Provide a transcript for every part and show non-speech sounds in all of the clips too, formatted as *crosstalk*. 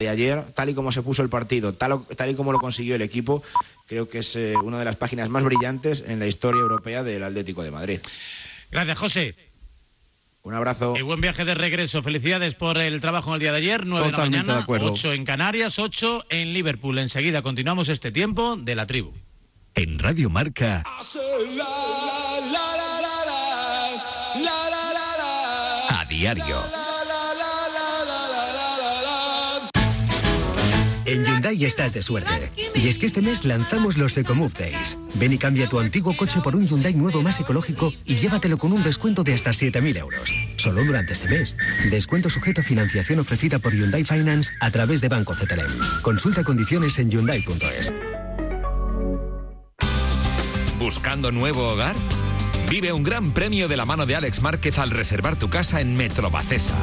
de ayer, tal y como se puso el partido, tal, tal y como lo consiguió el equipo, creo que es eh, una de las páginas más brillantes en la historia europea del Atlético de Madrid. Gracias, José. Un abrazo. Y buen viaje de regreso. Felicidades por el trabajo en el día de ayer. 9 de la mañana, 8 en Canarias, 8 en Liverpool. Enseguida continuamos este tiempo de la tribu. En Radio Marca. A diario. En Hyundai estás de suerte. Y es que este mes lanzamos los EcoMove Days. Ven y cambia tu antiguo coche por un Hyundai nuevo más ecológico y llévatelo con un descuento de hasta 7.000 euros. Solo durante este mes. Descuento sujeto a financiación ofrecida por Hyundai Finance a través de Banco CTLM. Consulta condiciones en Hyundai.es. ¿Buscando nuevo hogar? Vive un gran premio de la mano de Alex Márquez al reservar tu casa en Metro Bacesa.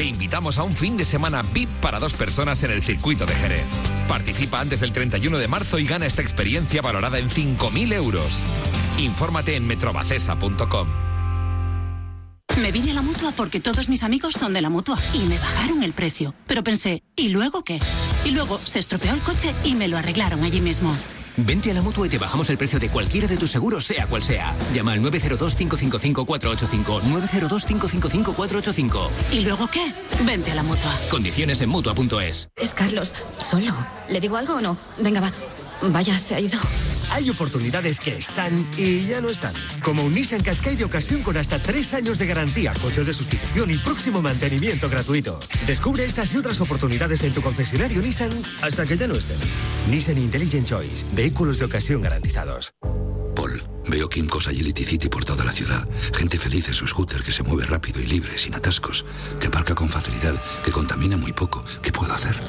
Te invitamos a un fin de semana VIP para dos personas en el circuito de Jerez. Participa antes del 31 de marzo y gana esta experiencia valorada en 5.000 euros. Infórmate en metrobacesa.com. Me vine a la mutua porque todos mis amigos son de la mutua y me bajaron el precio. Pero pensé, ¿y luego qué? Y luego se estropeó el coche y me lo arreglaron allí mismo. Vente a la mutua y te bajamos el precio de cualquiera de tus seguros, sea cual sea. Llama al 902-555-485. 902-555-485. ¿Y luego qué? Vente a la mutua. Condiciones en mutua.es. Es Carlos, solo. ¿Le digo algo o no? Venga, va. Vaya, se ha ido. Hay oportunidades que están y ya no están. Como un Nissan Qashqai de ocasión con hasta tres años de garantía, coche de sustitución y próximo mantenimiento gratuito. Descubre estas y otras oportunidades en tu concesionario Nissan hasta que ya no estén. Nissan Intelligent Choice. Vehículos de ocasión garantizados. Paul, veo Kimco's Agility City por toda la ciudad. Gente feliz en su scooter que se mueve rápido y libre, sin atascos, que aparca con facilidad, que contamina muy poco. ¿Qué puedo hacer?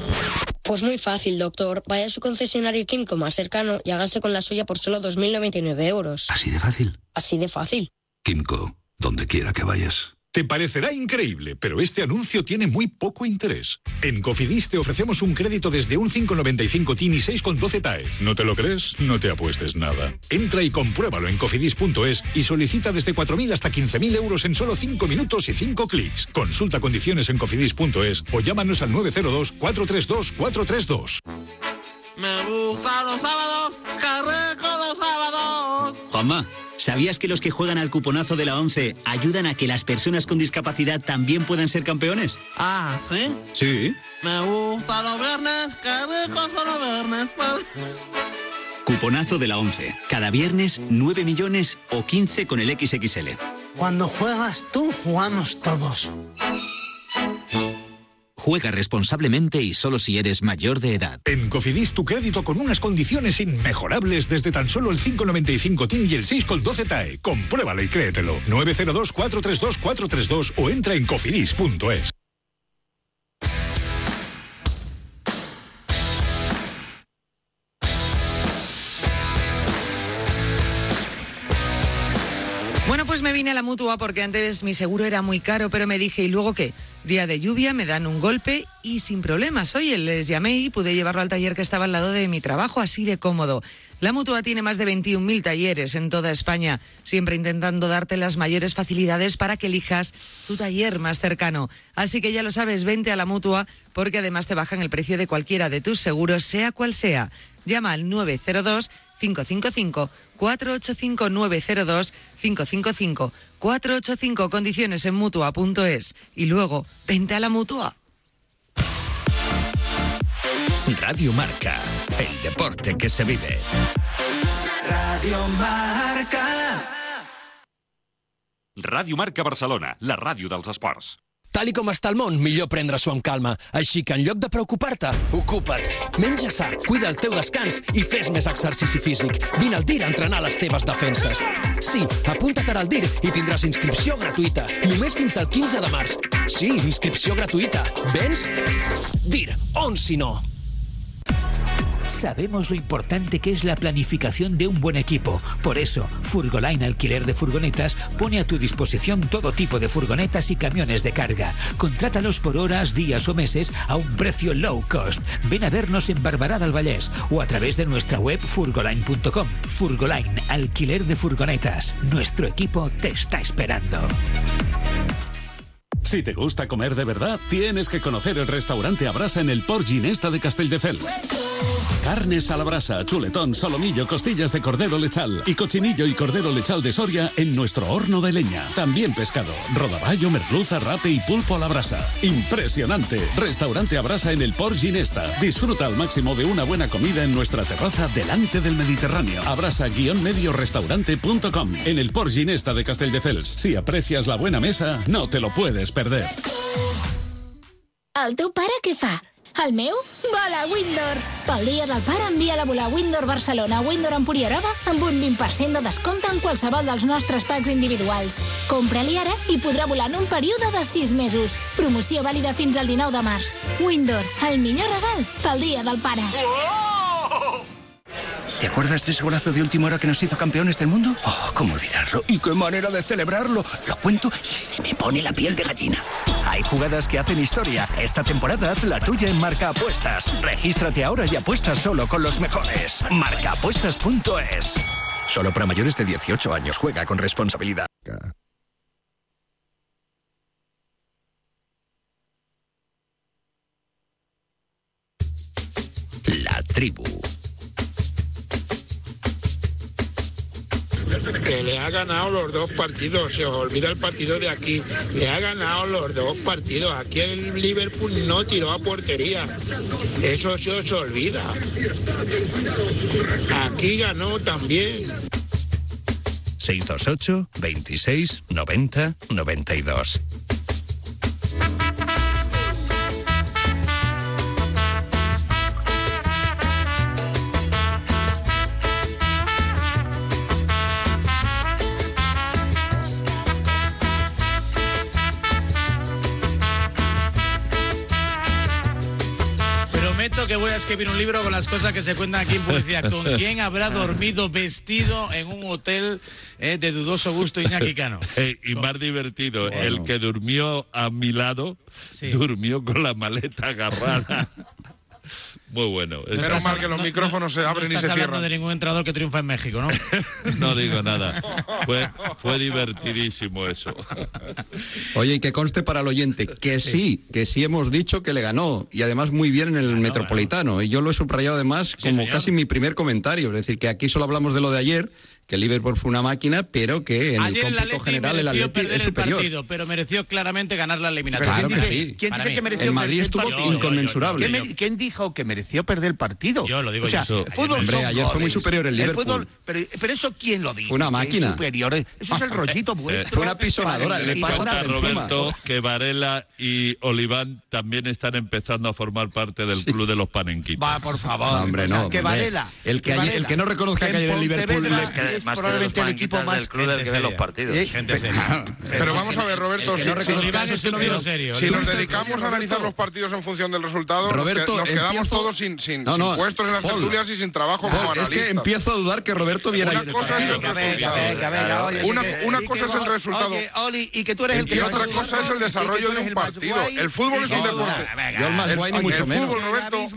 Pues muy fácil, doctor. Vaya a su concesionario Kimco más cercano y hágase con la suya por solo 2.099 euros. ¿Así de fácil? Así de fácil. Kimco, donde quiera que vayas. Te parecerá increíble, pero este anuncio tiene muy poco interés. En Cofidis te ofrecemos un crédito desde un 595 TIN y 6,12 TAE. ¿No te lo crees? No te apuestes nada. Entra y compruébalo en cofidis.es y solicita desde 4.000 hasta 15.000 euros en solo 5 minutos y 5 clics. Consulta condiciones en cofidis.es o llámanos al 902 432 432. Me gustan los sábados, qué los sábados. Juanma. ¿Sabías que los que juegan al cuponazo de la 11 ayudan a que las personas con discapacidad también puedan ser campeones? Ah, ¿sí? Sí. Me gustan los viernes, qué ricos son los viernes. Cuponazo de la 11. Cada viernes 9 millones o 15 con el XXL. Cuando juegas tú, jugamos todos. Juega responsablemente y solo si eres mayor de edad. En Cofidis tu crédito con unas condiciones inmejorables desde tan solo el 595 TIN y el 6,12 TAE. Compruébalo y créetelo. 902 432 432 o entra en cofidis.es. Bueno, pues me vine a la mutua porque antes mi seguro era muy caro, pero me dije, ¿y luego qué? Día de lluvia, me dan un golpe y sin problemas. Oye, les llamé y pude llevarlo al taller que estaba al lado de mi trabajo, así de cómodo. La mutua tiene más de 21.000 talleres en toda España, siempre intentando darte las mayores facilidades para que elijas tu taller más cercano. Así que ya lo sabes, vente a la mutua porque además te bajan el precio de cualquiera de tus seguros, sea cual sea. Llama al 902 555 485 902 555 485 condiciones en mutua.es y luego vente a la mutua. Radio Marca, el deporte que se vive. Radio Marca. Ràdio Marca Barcelona, la ràdio dels esports. Tal i com està el món, millor prendre-s'ho amb calma. Així que en lloc de preocupar-te, ocupa't. Menja sa, cuida el teu descans i fes més exercici físic. Vine al DIR a entrenar les teves defenses. Sí, apunta't ara al DIR i tindràs inscripció gratuïta. Només fins al 15 de març. Sí, inscripció gratuïta. Vens? DIR, on si no? Sabemos lo importante que es la planificación de un buen equipo. Por eso, Furgoline Alquiler de Furgonetas pone a tu disposición todo tipo de furgonetas y camiones de carga. Contrátalos por horas, días o meses a un precio low cost. Ven a vernos en Barbará del Vallès o a través de nuestra web furgoline.com. Furgoline Alquiler de Furgonetas. Nuestro equipo te está esperando. Si te gusta comer de verdad, tienes que conocer el restaurante Abrasa en el Port Ginesta de Castelldefels. Carnes a la brasa, chuletón, solomillo, costillas de cordero lechal y cochinillo y cordero lechal de Soria en nuestro horno de leña. También pescado, rodaballo, merluza, rape y pulpo a la brasa. Impresionante. Restaurante Abrasa en el Port Ginesta. Disfruta al máximo de una buena comida en nuestra terraza delante del Mediterráneo. Abrasa-mediorestaurante.com en el Port Ginesta de Castelldefels. Si aprecias la buena mesa, no te lo puedes perder. El teu pare què fa? El meu? Vola Windor! Pel dia del pare envia-la a volar Windor Barcelona Windor Empuriarova amb un 20% de descompte en qualsevol dels nostres packs individuals. Compra-li ara i podrà volar en un període de 6 mesos. Promoció vàlida fins al 19 de març. Windor, el millor regal pel dia del pare. ¿Te acuerdas de ese golazo de última hora que nos hizo campeones del mundo? Oh, ¿cómo olvidarlo? ¿Y qué manera de celebrarlo? Lo cuento y se me pone la piel de gallina. Hay jugadas que hacen historia. Esta temporada haz la tuya en Marca Apuestas. Regístrate ahora y apuesta solo con los mejores. Marcaapuestas.es. Solo para mayores de 18 años. Juega con responsabilidad. La tribu. Que le ha ganado los dos partidos, se os olvida el partido de aquí, le ha ganado los dos partidos, aquí el Liverpool no tiró a portería, eso se os olvida, aquí ganó también. 628 26 90 92. Que voy a escribir un libro con las cosas que se cuentan aquí en publicidad. ¿Con *laughs* quién habrá dormido vestido en un hotel eh, de dudoso gusto Iñaki Cano? *laughs* Eh, y más divertido, el que durmió a mi lado, durmió con la maleta agarrada. *laughs* Muy bueno. Menos mal que los micrófonos se abren no y se hablando cierran. de ningún entrenador que triunfa en México, ¿no? *laughs* No digo nada. Fue, fue *laughs* divertidísimo eso. Oye, y que conste para el oyente que sí. que sí hemos dicho que le ganó y además muy bien en el Metropolitano. Y yo lo he subrayado además como casi mi primer comentario. Es decir, que aquí solo hablamos de lo de ayer, que el Liverpool fue una máquina, pero que en Ayer el el cómputo general el perder es el superior. partido, pero mereció claramente ganar la eliminatoria. Claro que sí. ¿Quién dice que mereció El Madrid perder el estuvo partido? inconmensurable. ¿Quién, me- quién dijo que mereció perder el partido? Yo lo digo o sea, yo. el fútbol Hombre, son ayer fue muy goles. superior el Liverpool. fútbol- pero, pero eso quién lo dijo. Fue una Que es máquina. superior. Eso es el *laughs* rollito vuestro. Fue una pisonadora, le pasa por encima. Roberto, que Varela y Oliván también están empezando a formar parte del club de los panenquitos. Va, por favor. No, hombre, no. que. Varela. El que, ayer- el que no reconozca que ayer el Liverpool le- es probablemente el equipo más club del que ve los partidos. Eh, Gente seria. *laughs* Pero vamos a ver, Roberto, si, no si- es que no serio. si nos Roberto, dedicamos a analizar los partidos en función del resultado, nos Roberto, que- nos, quedamos empiezo- todos sin, sin, No, sin puestos en las Paul. tertulias y sin trabajo Paul, como es analista. que empiezo a dudar que Roberto viera Una cosa es el resultado. Una, cosa es el resultado. Y que tú eres el que y más otra cosa es el desarrollo de un más partido. El fútbol es un deporte. Yo el más guay ni mucho menos. Roberto.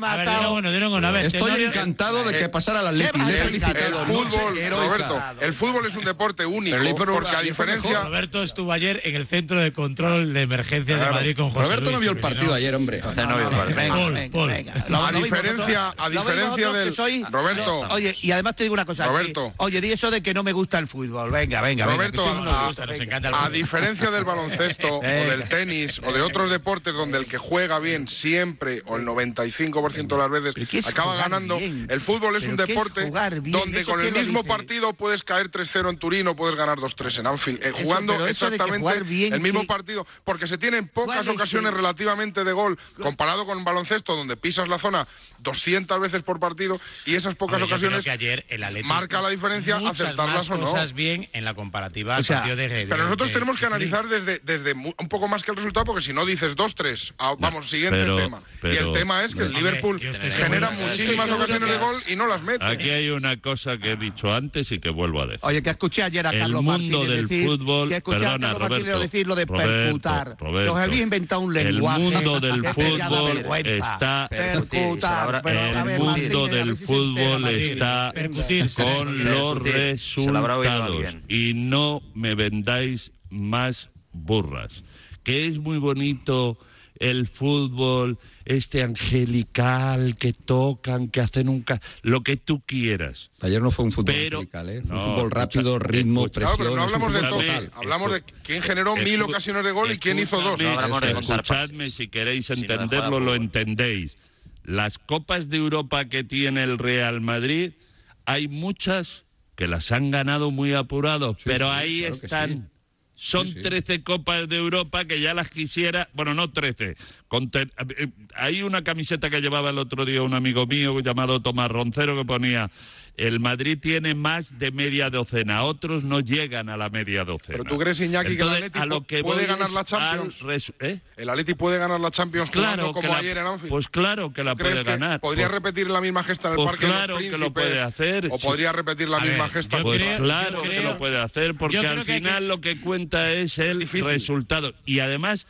Estoy encantado de que pasara al Atleti. Le he El- fútbol, heroica. Roberto, el fútbol es un deporte único Pero porque a diferencia Roberto estuvo ayer en el centro de control de emergencia de. Madrid con José Roberto Luis no vio el partido ¿no? ayer, hombre. Entonces no veo el partido. Venga, Paul, venga, Paul. venga. A diferencia- a diferencia del- Roberto. oye, y además te digo una cosa. Roberto. que- oye, di eso de que no me gusta el fútbol. Venga, venga. Roberto, a, diferencia del baloncesto o del tenis o de otros deportes donde el que juega bien siempre o el 95% de las veces ¿Pero qué es acaba ganando, bien? el fútbol es ¿Pero un es deporte donde ¿Eso con el mismo partido puedes caer 3-0 en Turín o puedes ganar 2-3 en Anfield. Eh, jugando eso exactamente bien, el mismo ¿qué- partido, porque se tienen pocas ¿Cuál es ocasiones el- relativamente de gol comparado con baloncesto donde pisas la zona 200 veces por partido y esas pocas Hombre, ocasiones que ayer el Atlético marca la diferencia más o no. cosas bien en la comparativa al O sea, partido de de- Pero nosotros de- tenemos que de- analizar desde, desde mu- un poco más que el resultado, porque si no dices 2-3, ah, vamos, siguiente pero- tema. y el tema es que el Liverpool genera muchísimas ocasiones de gol y no las mete. Aquí hay una cosa que he dicho antes y que que vuelvo a decir. Oye, que escuché ayer a el Carlos mundo Martínez del decir, fútbol, que escuché perdona, a Carlos Roberto, Martínez decir lo de Roberto, percutar. Roberto, Los había inventado un lenguaje. El mundo del *laughs* fútbol está percutar. el mundo del fútbol está con los resultados y no me vendáis más burras. Que es muy bonito el fútbol este angelical que tocan, que hacen un... Ca... lo que tú quieras. Ayer no fue un fútbol pero, angelical, ¿eh? Fue no, un fútbol rápido, escucha, ritmo, escucha, presión... Claro, pero no hablamos de total, hablamos de quién generó mil ocasiones de gol y quién hizo dos. No de escuchadme, si queréis entenderlo, lo entendéis. Las copas de Europa que tiene el Real Madrid, hay muchas que las han ganado muy apurados, sí, pero sí, ahí claro están son sí, sí. 13 Copas de Europa que ya las quisiera, bueno, no 13. Con ter... Eh, hay una camiseta que llevaba el otro día un amigo mío llamado Tomás Roncero que ponía el Madrid tiene más de media docena, otros no llegan a la media docena. Pero tú crees, Iñaki, que el Atleti puede ganar la Champions. ¿eh? El Atleti puede ganar la Champions claro como ayer en Anfield. Pues claro que la puede ganar. Podría pues repetir la misma gesta en el pues Parque claro que lo puede hacer. O podría repetir la a misma ver, gesta. Pues creo, claro que lo puede hacer porque al final lo que cuenta es el resultado y además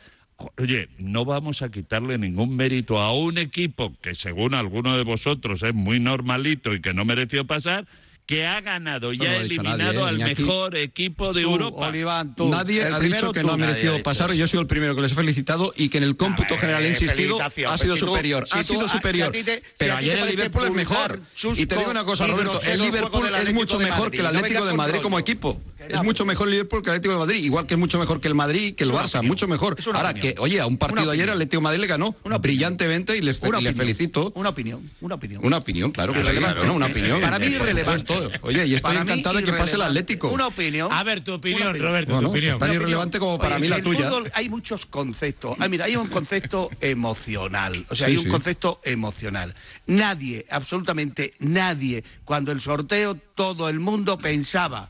Oye, no vamos a quitarle ningún mérito a un equipo que, según alguno de vosotros, es muy normalito y que no mereció pasar, que ha ganado y ha eliminado ¿eh? al mejor equipo de Europa. Nadie ha dicho que no ha merecido pasar. Ha yo soy el primero que les he felicitado y que en el cómputo general he insistido ha pues sido, superior, ha sido superior. Pero ayer el Liverpool es mejor. Y te digo una cosa, Roberto, el Liverpool es mucho mejor que el Atlético de Madrid como equipo es mucho pues, mejor el Liverpool que el Atlético de Madrid, igual que es mucho mejor que el Madrid, que el Barça, mucho mejor. Ahora que, oye, a un partido ayer el Atlético de Madrid le ganó brillantemente y les, felicito. Una opinión, una opinión. Una opinión, claro, que. No, una opinión. Para mí irrelevante. Oye, y estoy encantado de que pase el Atlético. Una opinión. A ver, tu opinión. Roberto, no. Tan irrelevante como para mí la tuya. Hay muchos conceptos. Ah, mira, hay un concepto *laughs* emocional. O sea, hay un concepto emocional. Nadie, absolutamente nadie, cuando el sorteo todo el mundo pensaba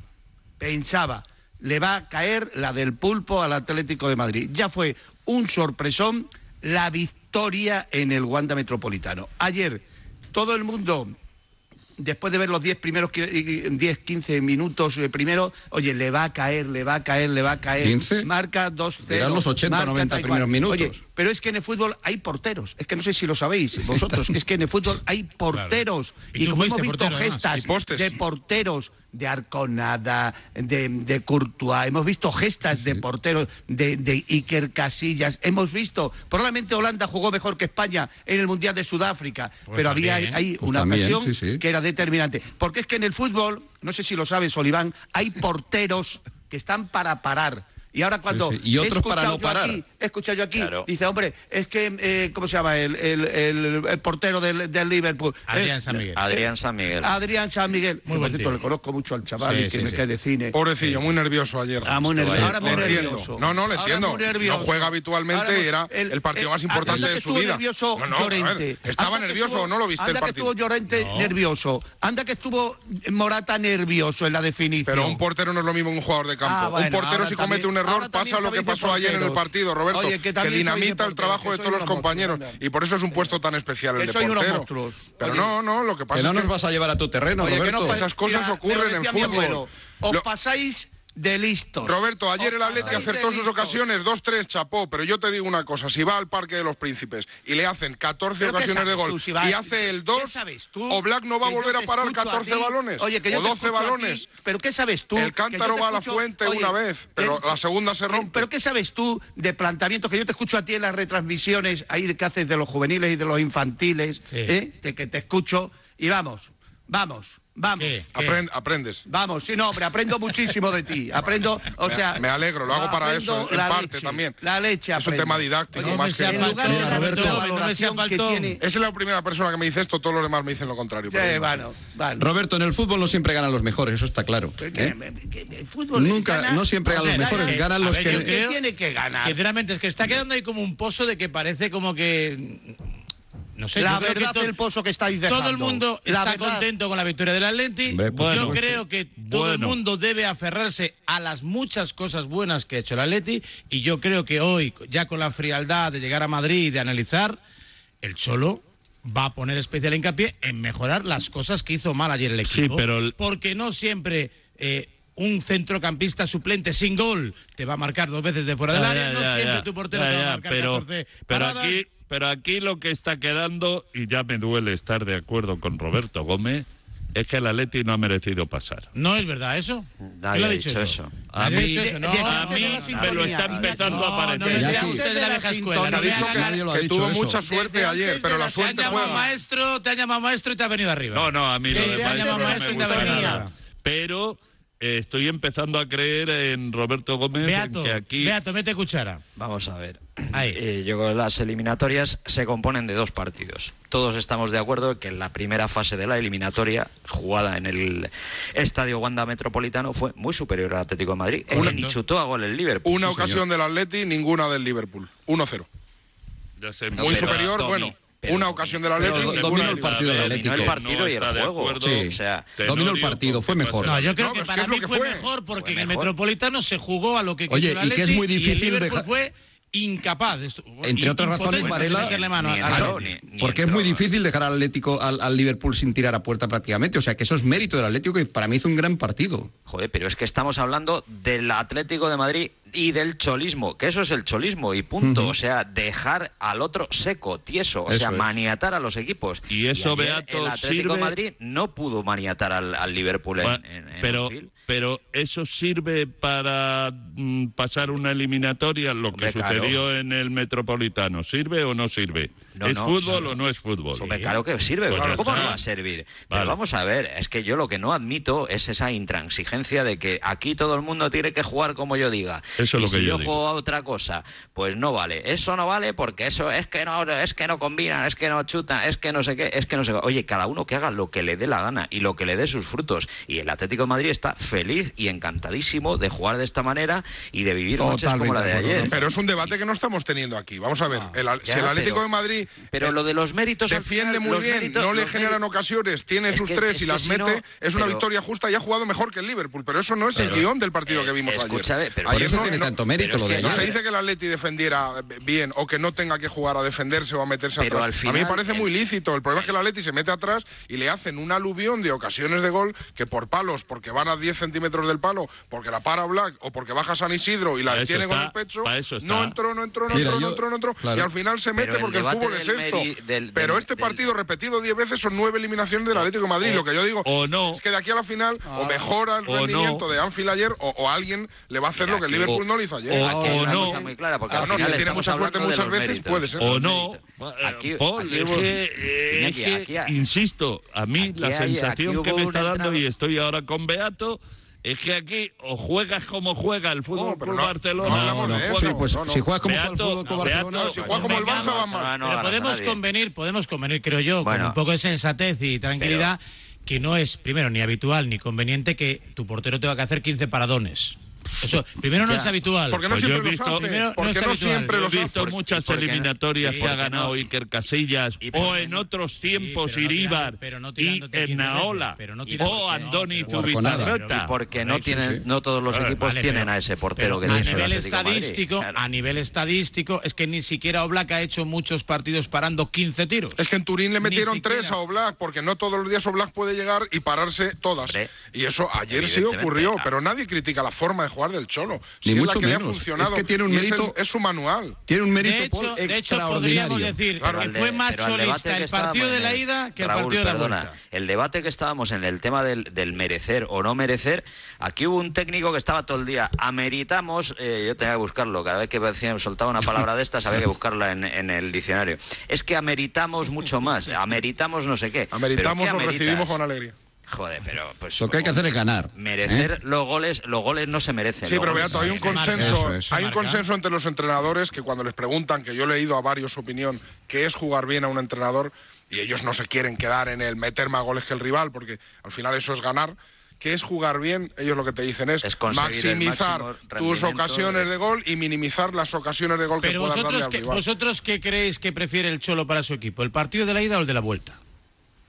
pensaba, le va a caer la del pulpo al Atlético de Madrid. Ya fue un sorpresón la victoria en el Wanda Metropolitano. Ayer todo el mundo, después de ver los 10 primeros 10, 15 minutos eh, primero, oye, le va a caer, le va a caer, le va a caer. 15, marca 2 0 los 80, 90 primeros minutos. Oye, pero es que en el fútbol hay porteros. Es que no sé si lo sabéis vosotros, es que en el fútbol hay porteros. Claro. Y, y como hemos visto portero, gestas además, de porteros de Arconada, de, de Courtois, hemos visto gestas de porteros de, de Iker Casillas, hemos visto, probablemente Holanda jugó mejor que España en el Mundial de Sudáfrica, pues pero había ahí pues una ocasión que era determinante. Porque es que en el fútbol, no sé si lo sabes, Oliván, hay porteros que están para parar. Y ahora cuando sí, sí. Y otros para no parar. Aquí, he yo aquí, dice, hombre, es que, eh, ¿cómo se llama? El, el, portero del, del Liverpool. ¿eh? Adrián San Miguel. Adrián San Miguel. Adrián San Miguel. Muy por cierto, le conozco mucho al chaval sí, y que me cae de cine. Pobrecillo, muy nervioso ayer. Ah, muy nervioso. Ahora muy nervioso. No, no, le entiendo. No juega habitualmente y era el, partido más importante de su vida. Nervioso, no, no, Llorente. Estaba nervioso o no lo viste anda que estuvo Llorente nervioso. Anda que estuvo Morata nervioso en la definición. Pero un portero no es lo mismo que un jugador de campo. Ah, un portero si comete un error pasa lo que pasó ayer en el partido, Roberto, Oye, que, dinamita el trabajo de todos los compañeros. Y por eso es un puesto tan especial el de portero. Pero no, no, lo que pasa que no nos vas a llevar a tu terreno, Roberto. Esas cosas ocurren en fútbol. Os pasáis de listos. Roberto, ayer el Atleti acertó sus ocasiones, dos, tres, chapó, pero yo te digo una cosa, si va al Parque de los Príncipes y le hacen 14 ocasiones de gol y hace el 2, o Black no va a volver a parar 14 balones que yo o 12 balones. Pero ¿qué sabes tú? El cántaro va a la fuente una vez, pero la segunda se rompe. Pero ¿qué sabes tú de planteamientos que yo te escucho a ti en las retransmisiones ahí que haces de los juveniles y de los infantiles, ¿eh? de que te escucho y vamos, vamos Vamos. ¿Qué? Aprend, aprendes. Vamos, sí, no, hombre, aprendo muchísimo de ti. Aprendo, o sea. Me alegro, lo hago para eso, en parte leche, también. La leche. Es un tema didáctico Oye, más que. En lugar de la Roberto, no que tiene... Esa es la primera persona que me dice esto, todos los demás me dicen lo contrario. Sí, bueno, vale. Roberto, en el fútbol no siempre ganan los mejores, eso está claro. Pues ¿eh? Que, que, que, el fútbol Nunca, gana, no siempre ganan los mejores, eh, ganan los ver, que. tiene que ganar? Sinceramente, es que está quedando ahí como un pozo de que parece como que no sé, la verdad del pozo que estáis dejando. Todo el mundo está contento con la victoria del Atleti. Yo creo que todo el mundo debe aferrarse a las muchas cosas buenas que ha hecho el Atleti y yo creo que hoy, ya con la frialdad de llegar a Madrid y de analizar, el Cholo va a poner especial hincapié en mejorar las cosas que hizo mal ayer el equipo. Sí, pero. Porque no siempre... Eh, un centrocampista suplente sin gol te va a marcar dos veces de fuera del área. no siempre tu portero te va a marcar pero, pero aquí pero aquí lo que está quedando, y ya me duele estar de acuerdo con Roberto Gómez, es que el Atleti no ha merecido pasar. No es verdad eso. Nadie ha dicho, eso? A mí, me lo está empezando a aparecer. No, usted ha dicho que, lo ha dicho tuvo mucha suerte ayer, pero la, suerte te. Maestro, te han llamado maestro y te ha venido arriba. No, no, a mí lo de maestro no me gusta nada. Pero estoy empezando a creer en Roberto Gómez en Beato, que aquí... Beato, mete cuchara. Vamos a ver. Ahí. Eh, yo creo que las eliminatorias se componen de dos partidos. Todos estamos de acuerdo en que la primera fase de la eliminatoria, jugada en el Estadio Wanda Metropolitano, fue muy superior al Atlético de Madrid. Que ni chutó a gol el Liverpool. Una ocasión del Atleti, ninguna del Liverpool. 1-0. Ya sé, Muy superior, bueno. Pero Una ocasión del pero do- ninguna dominó el partido del Liverpool. Dominó el Atlético. partido y el juego. Sí. O sea, Dominó el partido, fue mejor. No, yo creo No, que pues, ¿qué para es lo mí que fue, fue? mejor porque Fue en el mejor. Metropolitano se jugó a lo que Oye, el y que es muy y el difícil dejar- fue incapaz. de esto- Entre otras razones, Varela, mano ni entró, ni- ni Porque es entró. muy difícil dejar al Atlético al, al Liverpool sin tirar a puerta prácticamente. O sea que eso es mérito del Atlético que para mí hizo un gran partido. Joder, pero es que estamos hablando del Atlético de Madrid y del cholismo, que eso es el cholismo y punto. O sea, dejar al otro seco, tieso, o Eso sea, es. maniatar a los equipos. Y eso, ayer Beato, el Atlético de Madrid no pudo maniatar al, al Liverpool en, en- en pero. Pero eso sirve para mm, pasar una eliminatoria, lo que claro. sucedió en el Metropolitano. ¿Sirve o no sirve? No, ¿Es no, fútbol o no es fútbol? Hombre, claro que sirve, Pues claro, ¿cómo está. no va a servir? Pero vamos a ver, es que yo lo que no admito es esa intransigencia de que aquí todo el mundo tiene que jugar como yo diga. Eso es lo que si yo yo digo. juego a otra cosa, pues no vale. Eso no vale porque eso es que no, es que no combinan, es que no chutan, es que no sé qué, es que no sé qué. Oye, cada uno que haga lo que le dé la gana y lo que le dé sus frutos. Y el Atlético de Madrid está feliz y encantadísimo de jugar de esta manera y de vivir noches como la de ayer. Pero es un debate que no estamos teniendo aquí. Vamos a ver, el, al- ya, si el Atlético pero- de Madrid Pero lo de los méritos defiende final, muy bien, méritos- no le generan ocasiones, tiene sus que- tres es y las si mete, no- es una pero- victoria justa y ha jugado mejor que el Liverpool, pero eso no es el guion del partido que vimos eh, ayer. pero Ayer no- tiene no- tanto mérito lo de no se dice que el Atleti defendiera bien o que no tenga que jugar a defenderse o a meterse Pero atrás. al a mí me parece el- muy lícito. El problema es que el Atleti se mete atrás y le hacen un aluvión de ocasiones de gol que por palos, porque van a 10 centímetros del palo, porque la para Black o porque baja San Isidro y la detiene con el pecho, pa' eso está. no entró, no entró, no Mira, entró, no entró, no entró. claro. Y al final se mete Pero porque el fútbol es esto. meri- del- Pero del- este del- partido repetido 10 veces son nueve eliminaciones del Atlético de Madrid. Lo que yo digo o no. es que de aquí a la final o mejora el o no. rendimiento de Anfield ayer o, o alguien le va a hacer Mira, lo que el Liverpool o- no le hizo ayer. o- Aquí hay una no. cosa muy clara, porque Ah, no, si tiene mucha suerte muchas veces, méritos. puede ser. O no, Aquí- Paul, aquí es que, eh, aquí insisto, a mí la sensación que me está dando, y estoy ahora con Beato, es que aquí o juegas como juega el Fútbol No, Club no- Barcelona, no. Sí, pues si juegas como juega el Beato, Fútbol Club Beato, Barcelona, si juega como el Barça va mal. No, no Pero podemos nadie. convenir, podemos convenir, creo yo, Bueno. con un poco de sensatez y tranquilidad, que no es, primero, ni habitual ni conveniente que tu portero tenga que hacer 15 paradones. Eso, primero no Ya. es habitual. Porque no Pues siempre he los visto- hace. No porque no siempre los he hace. visto muchas eliminatorias Sí, que ha ¿por qué ganado no? Iker Casillas ¿Y por o en no? otros tiempos no Iríbar tirando- pero no y tirándote 15 Ennaola veces, pero no o Andoni Zubizarreta. Porque no tienen, sí. no todos los equipos vale, tienen pero- a ese portero que a tiene nivel Madrid. estadístico, Claro. a nivel estadístico, es que ni siquiera Oblak ha hecho muchos partidos parando 15 tiros. Es que en Turín le metieron tres a Oblak, porque no todos los días Oblak puede llegar y pararse todas. Y eso ayer sí ocurrió, pero nadie critica la forma de jugar del Cholo. Sí Ni es mucho la que le ha menos. funcionado. Es que tiene un y es el- mérito- Es, su manual. Tiene un mérito de hecho, Paul, de hecho, extraordinario. podríamos decir Claro, que fue más cholista que el partido estábamos de en la el- ida que el Raúl, partido de la perdona, vuelta. el debate que estábamos en el tema del, del merecer o no merecer, aquí hubo un técnico que estaba todo el día, ameritamos, eh, yo tenía que buscarlo, cada vez que soltaba una palabra de estas había que buscarla en, en el diccionario. Es que ameritamos mucho más, ameritamos no sé qué. Ameritamos, ¿Pero lo qué recibimos con alegría. Joder, pero pues... Lo que hay que hacer es ganar. Merecer ¿eh? los goles, los goles no se merecen. Sí, pero Beato, hay un consenso, es. hay un consenso entre los entrenadores que cuando les preguntan, que yo he leído a varios su opinión, que es jugar bien a un entrenador, y ellos no se quieren quedar en el meter más goles que el rival, porque al final eso es ganar. que es jugar bien? Ellos lo que te dicen es, maximizar tus ocasiones de- de gol y minimizar las ocasiones de gol que puedas darle al rival. vosotros qué creéis que prefiere el Cholo para su equipo, el partido de la ida o el de la vuelta?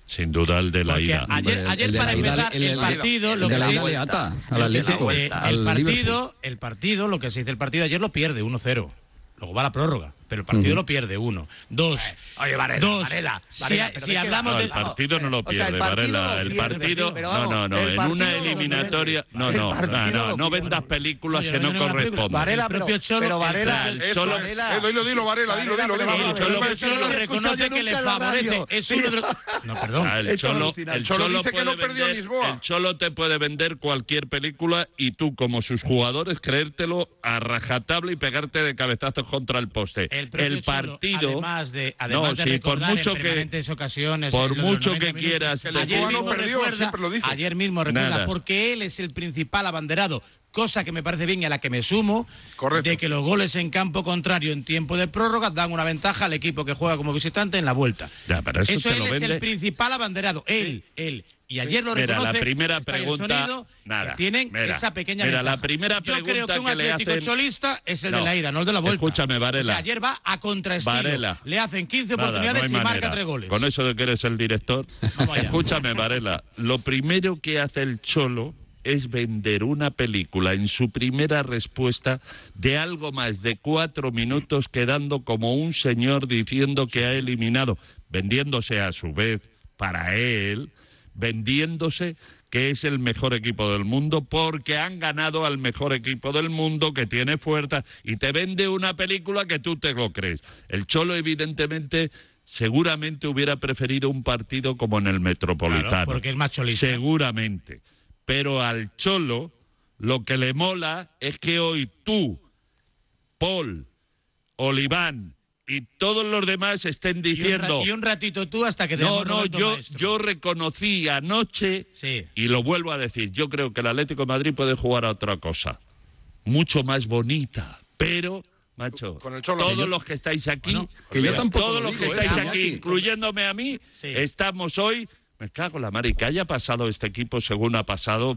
Sin duda el de la Porque ida. ayer, ayer el para empezar el partido, el lo de que la se ida dice- le ata al el de- Atlético, eh, el partido, el partido, lo que se dice el partido ayer lo pierde 1-0. Luego va la prórroga. Pero el partido Ujú. lo pierde uno. Dos, Oye, Varela, dos, Varela, si, Varela, si ¿de qué hablamos No, de... el partido no lo o sea, pierde, el Varela. El pierde, partido. No, vamos, no, no. el En una eliminatoria. No, no, no, no. No pierde. vendas películas Oye, que no no corresponden. Varela, El pero, propio Cholo- pero el- Varela, el Cholo- Varela. Eh, dilo, dilo, Varela, dilo, dilo, pero dilo. vamos, el Cholo, no reconoce que le favorece. Es un otro... No, perdón. Ah, el Cholo, el Cholo dice que no perdió Lisboa. El Cholo te puede vender cualquier película y tú, como sus jugadores, creértelo a rajatabla y pegarte de cabezazos contra el poste. El, Cholo, partido. además de, además no, de sí, por recordar mucho en que. ocasiones, por mucho 90 que minutos, quieras Que el ayer no mismo perdió, recuerda- siempre lo dice. Ayer mismo recuerda, Nada. porque él es el principal abanderado, cosa que me parece bien y a la que me sumo, Correcto. de que los goles en campo contrario en tiempo de prórroga dan una ventaja al equipo que juega como visitante en la vuelta. Ya, pero eso él lo es vende- el principal abanderado, él, él. Y ayer lo Mira, reconoce. la primera pregunta, sonido, nada. que tienen Mira, esa pequeña mira, la primera Yo creo pregunta que un que Atlético hacen- cholista es el de la ida, no el de la vuelta. Escúchame, Varela. O sea, ayer va a contraestilo. Varela. Le hacen 15 Nada, oportunidades no y marca tres goles. Con eso de que eres el director. *laughs* Escúchame, Varela. Lo primero que hace el Cholo es vender una película en su primera respuesta de algo más de cuatro minutos, quedando como un señor diciendo que ha eliminado, vendiéndose a su vez para él, vendiéndose que es el mejor equipo del mundo porque han ganado al mejor equipo del mundo que tiene fuerza y te vende una película que tú te lo crees. El Cholo evidentemente seguramente hubiera preferido un partido como en el Metropolitano. Claro, porque es más cholista. Seguramente. Pero al Cholo lo que le mola es que hoy tú, Paul, Oliván y todos los demás estén Y un, diciendo... ra- y un ratito tú hasta que te No, no, yo, Maestro. yo reconocí anoche Sí. y lo vuelvo a decir, yo creo que el Atlético de Madrid puede jugar a otra cosa, mucho más bonita, pero, macho, Con el Cholo. todos Que yo- los que estáis aquí, Bueno, que yo todos lo los que ¿eh, estáis aquí, incluyéndome a mí, Sí. estamos hoy... Me cago en la mar y que haya pasado este equipo según ha pasado.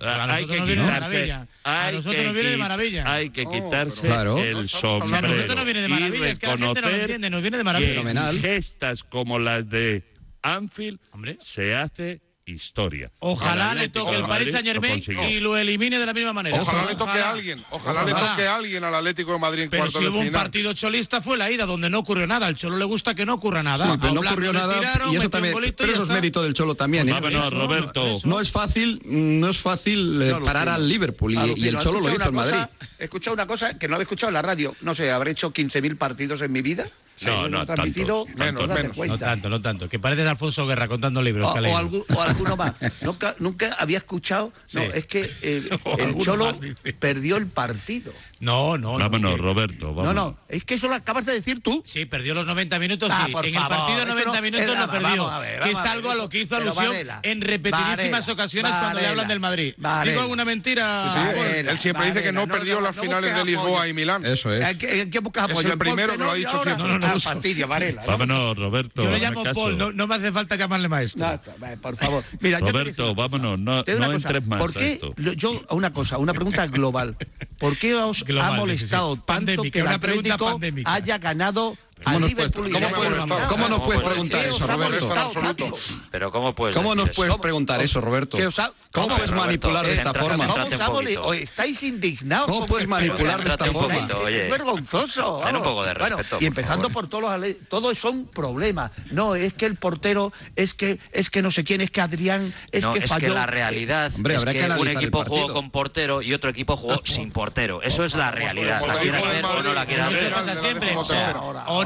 a hay nosotros que nos viene de quitarse, hay que viene de maravilla. Hay que quitarse Claro. el O sea, a sombrero. nosotros nos viene de y maravilla, es que la gente no lo reconocer entiende, nos viene de maravilla. que gestas como las de Anfield Hombre. se hace historia. Ojalá le toque el Paris Saint Germain y lo elimine de la misma manera. Ojalá le toque a alguien, ojalá, le Ojalá. toque a alguien al Atlético de Madrid en Pero cuartos si de hubo un partido cholista fue la ida, donde no ocurrió nada. Al Cholo le gusta que no ocurra nada. Sí, pero no ocurrió le nada tiraron, y eso también, pero eso es mérito del Cholo también, ¿eh? Eso, Roberto. No es fácil, no es fácil eh, parar al Liverpool y, y el. Cholo lo ¿Has hizo en escuchado Madrid. una cosa- He escuchado una cosa que no había escuchado en la radio. No sé, habré hecho 15.000 partidos en mi vida. No, no, transmitido, tantos, menos, no menos. No tanto, no tanto. Que pareces Alfonso Guerra contando libros. O, que o algu- o alguno más. *laughs* Nunca, nunca había escuchado. No, Sí. es que eh, *laughs* el Cholo más, perdió el partido. No, no. no, Vámonos, Roberto. No, Vámonos. no, es que eso lo acabas de decir tú. Sí, perdió los 90 minutos, Ah, sí. por en favor, el partido eso 90 no- minutos eh, no perdió. vamos a ver, que es a algo ver. a lo que hizo alusión Varela, en repetidísimas Varela, ocasiones cuando le hablan del Madrid. Varela. ¿Digo alguna mentira? Sí, sí, Varela, él siempre dice que no perdió no, las no finales de Lisboa apoyo. y Milán. Eso es. ¿En qué, buscas Es apoyo? el ¿En primero que lo ha no? Dicho siempre. No, no, no ah, fastidia, Varela. ¿no? Vámonos, Roberto. Yo le llamo. Paul, no, no me hace falta llamarle maestro. No, por favor. Mira, Roberto, vámonos, no, no entres más ¿Por a qué? lo- Yo, una cosa, una pregunta global. ¿Por qué os Ha molestado tanto que el Atlético haya ganado ¿Cómo nos puedes- cómo eliminado? cómo nos puedes ¿Por preguntar eso, Roberto? Pero ¿cómo puedes ¿Cómo nos puedes preguntar eso, Roberto? ¿Cómo ¿Cómo, puedes Roberto? manipular de esta forma? ¿Cómo estáis indignados? ¿Cómo puedes manipular de esta forma? poquito, oye. Es vergonzoso. Ten un poco de Bueno, respeto, y empezando por todos los ale- todos son problemas. No, es que el portero, es que es que no sé quién, es que Adrián, es no, que es falló. que la realidad Hombre, es que, que un equipo jugó con portero y otro equipo jugó sin portero. Eso es la realidad. La quieras ver o no la quieras ver.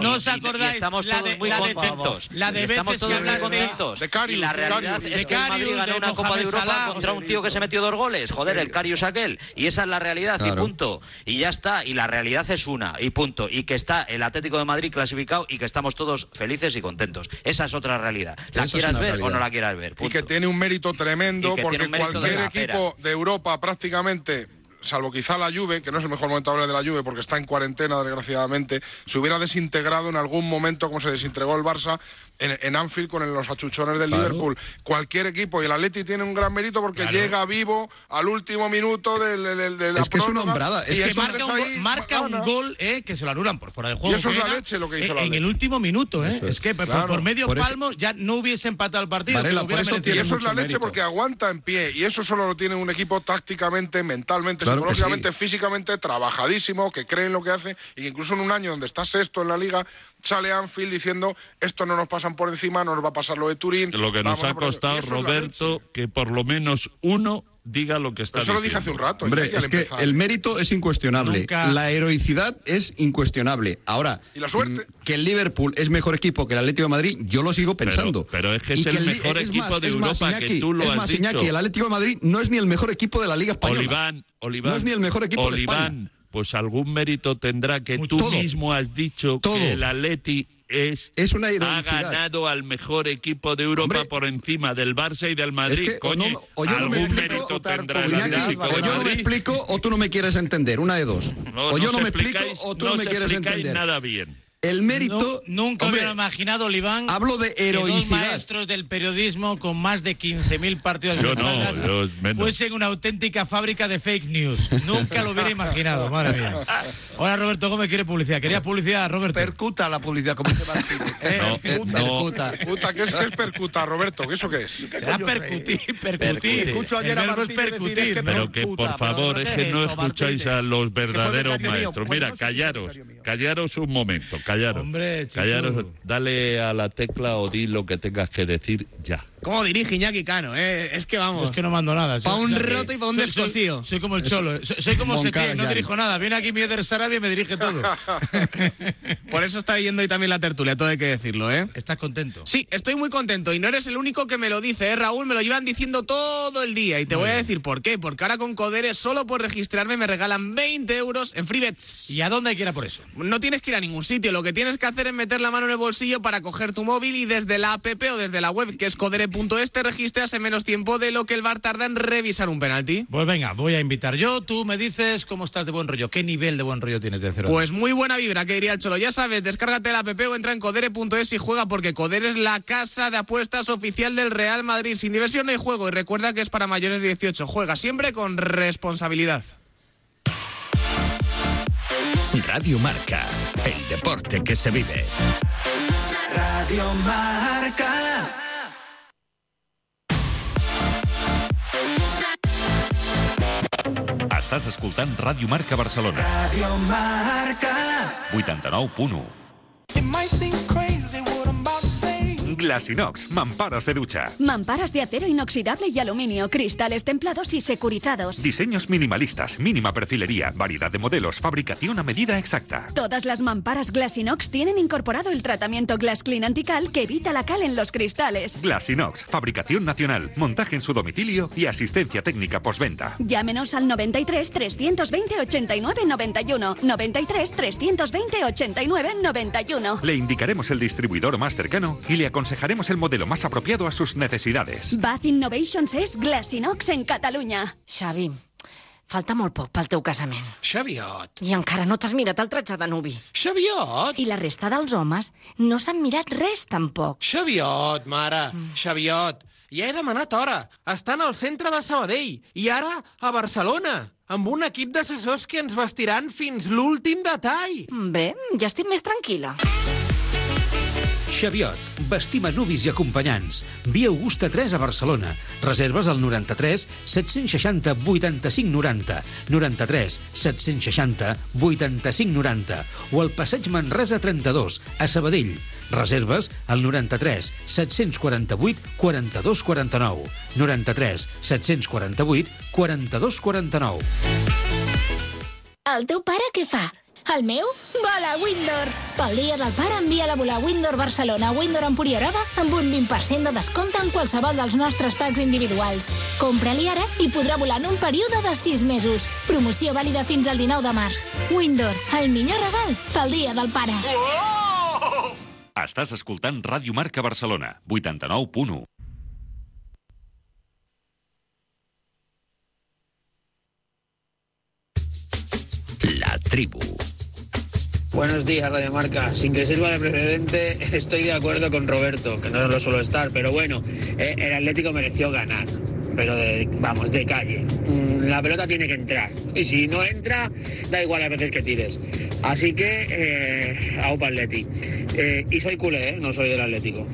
No os Y- y acordáis estamos la todos de, muy la de- contentos. la de Y estamos todos muy contentos. de y la de realidad es que el Madrid ganó una Copa de Europa Salah, contra un tío que se metió dos goles. Joder, el Karius aquel. Y esa es la realidad y punto. Y ya está. Y la realidad es una y punto. Y que está el Atlético de Madrid clasificado y que estamos todos felices y contentos. Esa es otra realidad. La quieras ver o no la quieras ver. y punto. que tiene un mérito tremendo Y que porque mérito cualquier equipo de Europa prácticamente salvo quizá la Juve, que no es el mejor momento hablar de la Juve porque está en cuarentena desgraciadamente, se hubiera desintegrado en algún momento como se desintegró el Barça en, en Anfield con los achuchones del Claro. Liverpool. Cualquier equipo, y el Atleti tiene un gran mérito porque Claro. llega vivo al último minuto del, de la Es que es una hombrada, es y que marca, un, ahí gol- marca un gana. gol eh, que se lo anulan por fuera de juego. Y eso es la leche lo que hizo en, el en el último minuto, ¿eh? Es. es que por- Claro. por medio Por palmo ya no hubiese empatado el partido. Varela, por eso Y eso es la mucho leche mérito. porque aguanta en pie. Y eso solo lo tiene un equipo tácticamente, mentalmente, psicológicamente, sí. físicamente, trabajadísimo, que cree en lo que hace. Y que incluso en un año donde está sexto en la liga, sale Anfield diciendo esto no nos pasan por encima, no nos va a pasar lo de Turín. Lo que nos ha costado, Roberto, que por lo menos uno diga lo que está Eso lo dije hace un rato. Hombre, es que el mérito es incuestionable. Nunca- La heroicidad es incuestionable. Ahora, Y la suerte. mm, que el Liverpool es mejor equipo que el Atlético de Madrid, yo lo sigo pensando. pero es que es Y el mejor es equipo más, de es más, Europa, que tú lo es has más, dicho. Iñaki, el Atlético de Madrid no es ni el mejor equipo de la Liga Española. Oliván, Oliván. No es ni el mejor equipo de España. Pues algún mérito tendrá que Muy- tú todo. mismo has dicho Todo. que el Atleti es, Es una ha ganado al mejor equipo de Europa Hombre, por encima del Barça y del Madrid. Es que Coño, no- o yo no me algún explico- mérito tendrá el Atlético o yo no me explico o tú no me quieres entender, una de dos. No, o yo no me explico o tú no, me quieres entender. nada bien. El mérito, No- nunca hombre, hubiera imaginado, Oliván, hablo de que dos heroicidad. maestros del periodismo con más de 15.000 partidos Yo en no, yo fuesen una auténtica fábrica de fake news. Nunca lo hubiera imaginado, madre mía. Ahora Roberto Gómez quiere publicidad. Quería publicidad, Roberto. Percuta la publicidad, como dice Martínez. *laughs* Eh, No, eh, no. Percuta. Percuta, ¿qué es, qué es percuta, Roberto? ¿Qué eso qué es? será percutir, percutir. Escucho El ayer a es Martínez decir, percutir. es que. Pero que Percuta, por favor, pero es ¿qué que no escucháis a los verdaderos maestros. Mira, callaros. Callaros un momento, callaros. Hombre, chico. callaros, dale a la tecla o di lo que tengas que decir ya. ¿Cómo dirige Iñaki Cano? Eh? Es que vamos. Es que no mando nada. Pa' Soy- un ya- roto y pa' un soy- descosido. Soy, soy como el cholo. Soy, soy como Moncada Setién, no ya. dirijo nada. Viene aquí Mieder Sarabia y me dirige todo. *laughs* Por eso está yendo hoy también la tertulia, todo hay que decirlo, ¿eh? ¿Estás contento? Sí, estoy muy contento y no eres el único que me lo dice, ¿eh, Raúl? Me lo llevan diciendo todo el día y te voy a decir por qué. Porque ahora con Codere, solo por registrarme, me regalan 20 euros en FreeBets. ¿Y a dónde hay que ir a por eso? No tienes que ir a ningún sitio, lo que tienes que hacer es meter la mano en el bolsillo para coger tu móvil y desde la app o desde la web que es codere.es te registras en menos tiempo de lo que el VAR tarda en revisar un penalti. Pues venga, voy a invitar yo. Tú me dices cómo estás de buen rollo. ¿Qué nivel de buen rollo tienes de cero? Pues muy buena vibra, que diría el Cholo. Ya sabes, descárgate la app o entra en codere.es y juega porque Codere es la casa de apuestas oficial del Real Madrid. Sin diversión no hay juego y recuerda que es para mayores de 18. Juega siempre con responsabilidad. Radio Marca, el deporte que se vive. Radio Marca. Estàs escoltant Ràdio Marca Barcelona. Radio Marca. 89.1. say. Glasinox, mamparas de ducha. Mamparas de acero inoxidable y aluminio, cristales templados y securizados. Diseños minimalistas, mínima perfilería, variedad de modelos, fabricación a medida exacta. Todas las mamparas Glassinox tienen incorporado el tratamiento Glass Clean Antical que evita la cal en los cristales. Glasinox, fabricación nacional, montaje en su domicilio y asistencia técnica postventa. Llámenos al 93 320 89 91. 93 320 89 91. Le indicaremos el distribuidor más cercano y le aconsejaremos el modelo más apropiado a sus necesidades. Bath Innovations és Glassinox en Catalunya. Xavi, falta molt poc pel teu casament. Xaviot. I encara no t'has mirat el tratge de nuvi. Xaviot. I la resta dels homes no s'han mirat res tampoc. Xaviot, mare. Xaviot. Ja he demanat hora. Estan al centre de Sabadell. I ara a Barcelona. Amb un equip d'assessors que ens vestiran fins l'últim detall. Bé, ja estic més tranquil·la. Xaviot, vestim a nuvis i acompanyants. Via Augusta 3 a Barcelona. Reserves al 93 760 85 90, 93 760 85 90 o al passeig Manresa 32 a Sabadell. Reserves al 93 748 42 49, 93 748 42 49. El teu pare què fa? El meu? Vola Windor! Pel dia del pare envia la volar Windor Barcelona a Windor Empuriarova amb un 20% de descompte en qualsevol dels nostres packs individuals. Compra-li ara i podrà volar en un període de 6 mesos. Promoció vàlida fins al 19 de març. Windor, el millor regal pel dia del pare. Estàs escoltant Ràdio Marca Barcelona, 89.1. La tribu. Buenos días, Radio Marca. Sin que sirva de precedente, *laughs* estoy de acuerdo con Roberto, que no lo suelo estar, pero bueno, eh, el Atlético mereció ganar, pero vamos, de calle. Mm, La pelota tiene que entrar, y si no entra, da igual las veces que tires. Así que, eh, aupa Atleti. Eh, y soy culé, ¿eh? no soy del Atlético.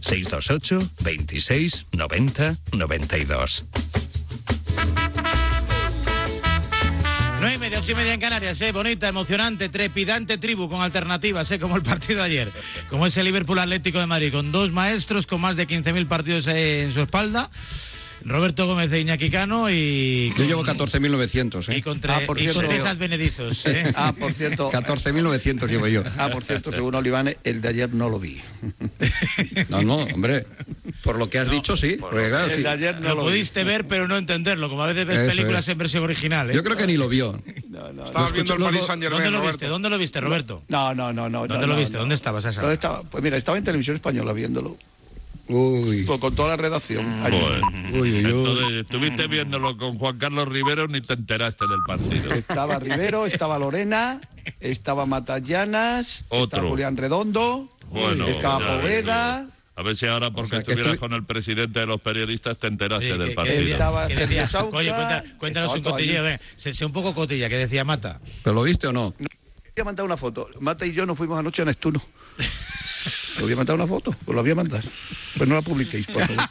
628 26 90 92. Nueve y media, ocho y media en Canarias, eh, bonita, emocionante, trepidante tribu con alternativas, eh, como el partido de ayer, como ese Liverpool Atlético de Madrid, con dos maestros con más de 15.000 partidos eh, en su espalda, Roberto Gómez e Iñaki Cano y... Yo llevo 14.900, ¿eh? Y con, tre- y con Tresas Benedizos, eh. *laughs* Ah, por cierto. 14.900 llevo yo. Ah, por cierto, según Olivanes, el de ayer no lo vi. *laughs* No, no, hombre. Por lo que has dicho, sí. Porque, claro, el sí. de ayer no lo, lo vi. pudiste ver, pero no entenderlo, como a veces ves Eso películas es. en versión original. ¿eh? Yo creo que ni lo vio. *laughs* Estabas viendo el Paris Saint ¿Dónde Germain, lo Roberto. viste? ¿Dónde lo viste, Roberto? No, no, no, no. ¿Dónde no, lo viste? no. ¿Dónde estabas ¿Dónde estaba? Pues mira, estaba en televisión española viéndolo. Uy. Con, con toda la redacción. Uy, uy, uy. Entonces, estuviste viéndolo con Juan Carlos Rivero ni te enteraste del partido. Estaba Rivero, *laughs* estaba Lorena, estaba Matallanas, Otro. estaba Julián Redondo, Bueno, estaba Poveda, A ver si ahora, porque sea, que estuvieras estuvi- con el presidente de los periodistas, te enteraste del ¿qué- qué partido. Sauca, Oye, cuenta- cuéntanos un cotilleo, sé un poco cotilla, que decía Mata. ¿Pero lo viste o no? Voy a mandar una foto. Mata y yo nos fuimos anoche a Neptuno. *laughs* Lo voy a mandar una foto, pues lo voy a mandar. Pero no la publiquéis, por favor.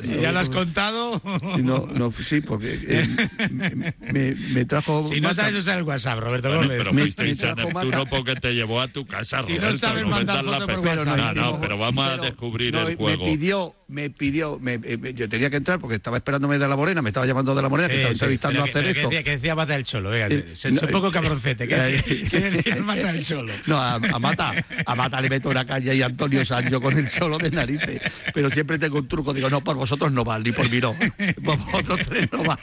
*laughs* Si ya lo has contado... No, no, sí, porque eh, me, me- me trajo. Si no Mata. sabes usar el WhatsApp, Roberto Bueno, Gómez. pero Me- fuisteis me a Neptuno porque te llevó a tu casa, Si no Roberto. sabes mandar la foto por WhatsApp. No, no, pero vamos a descubrir no, el Me juego. pidió, me pidió, me- me- yo tenía que entrar porque estaba esperándome de la Morena, me estaba llamando de la Morena, que Sí, estaba sí, entrevistando a que- pero que Cerezo. decía, que decía Mata el Cholo, venga, Eh, no, un poco eh, cabroncete. ¿Qué eh, *laughs* decía, Mata el Cholo? No, a, a Mata, a Mata le meto una caña y a Antonio Sancho con el cholo de narices. Pero siempre tengo un truco, digo, no, por vosotros no va, ni por mí no. *laughs* Por vosotros tres no va.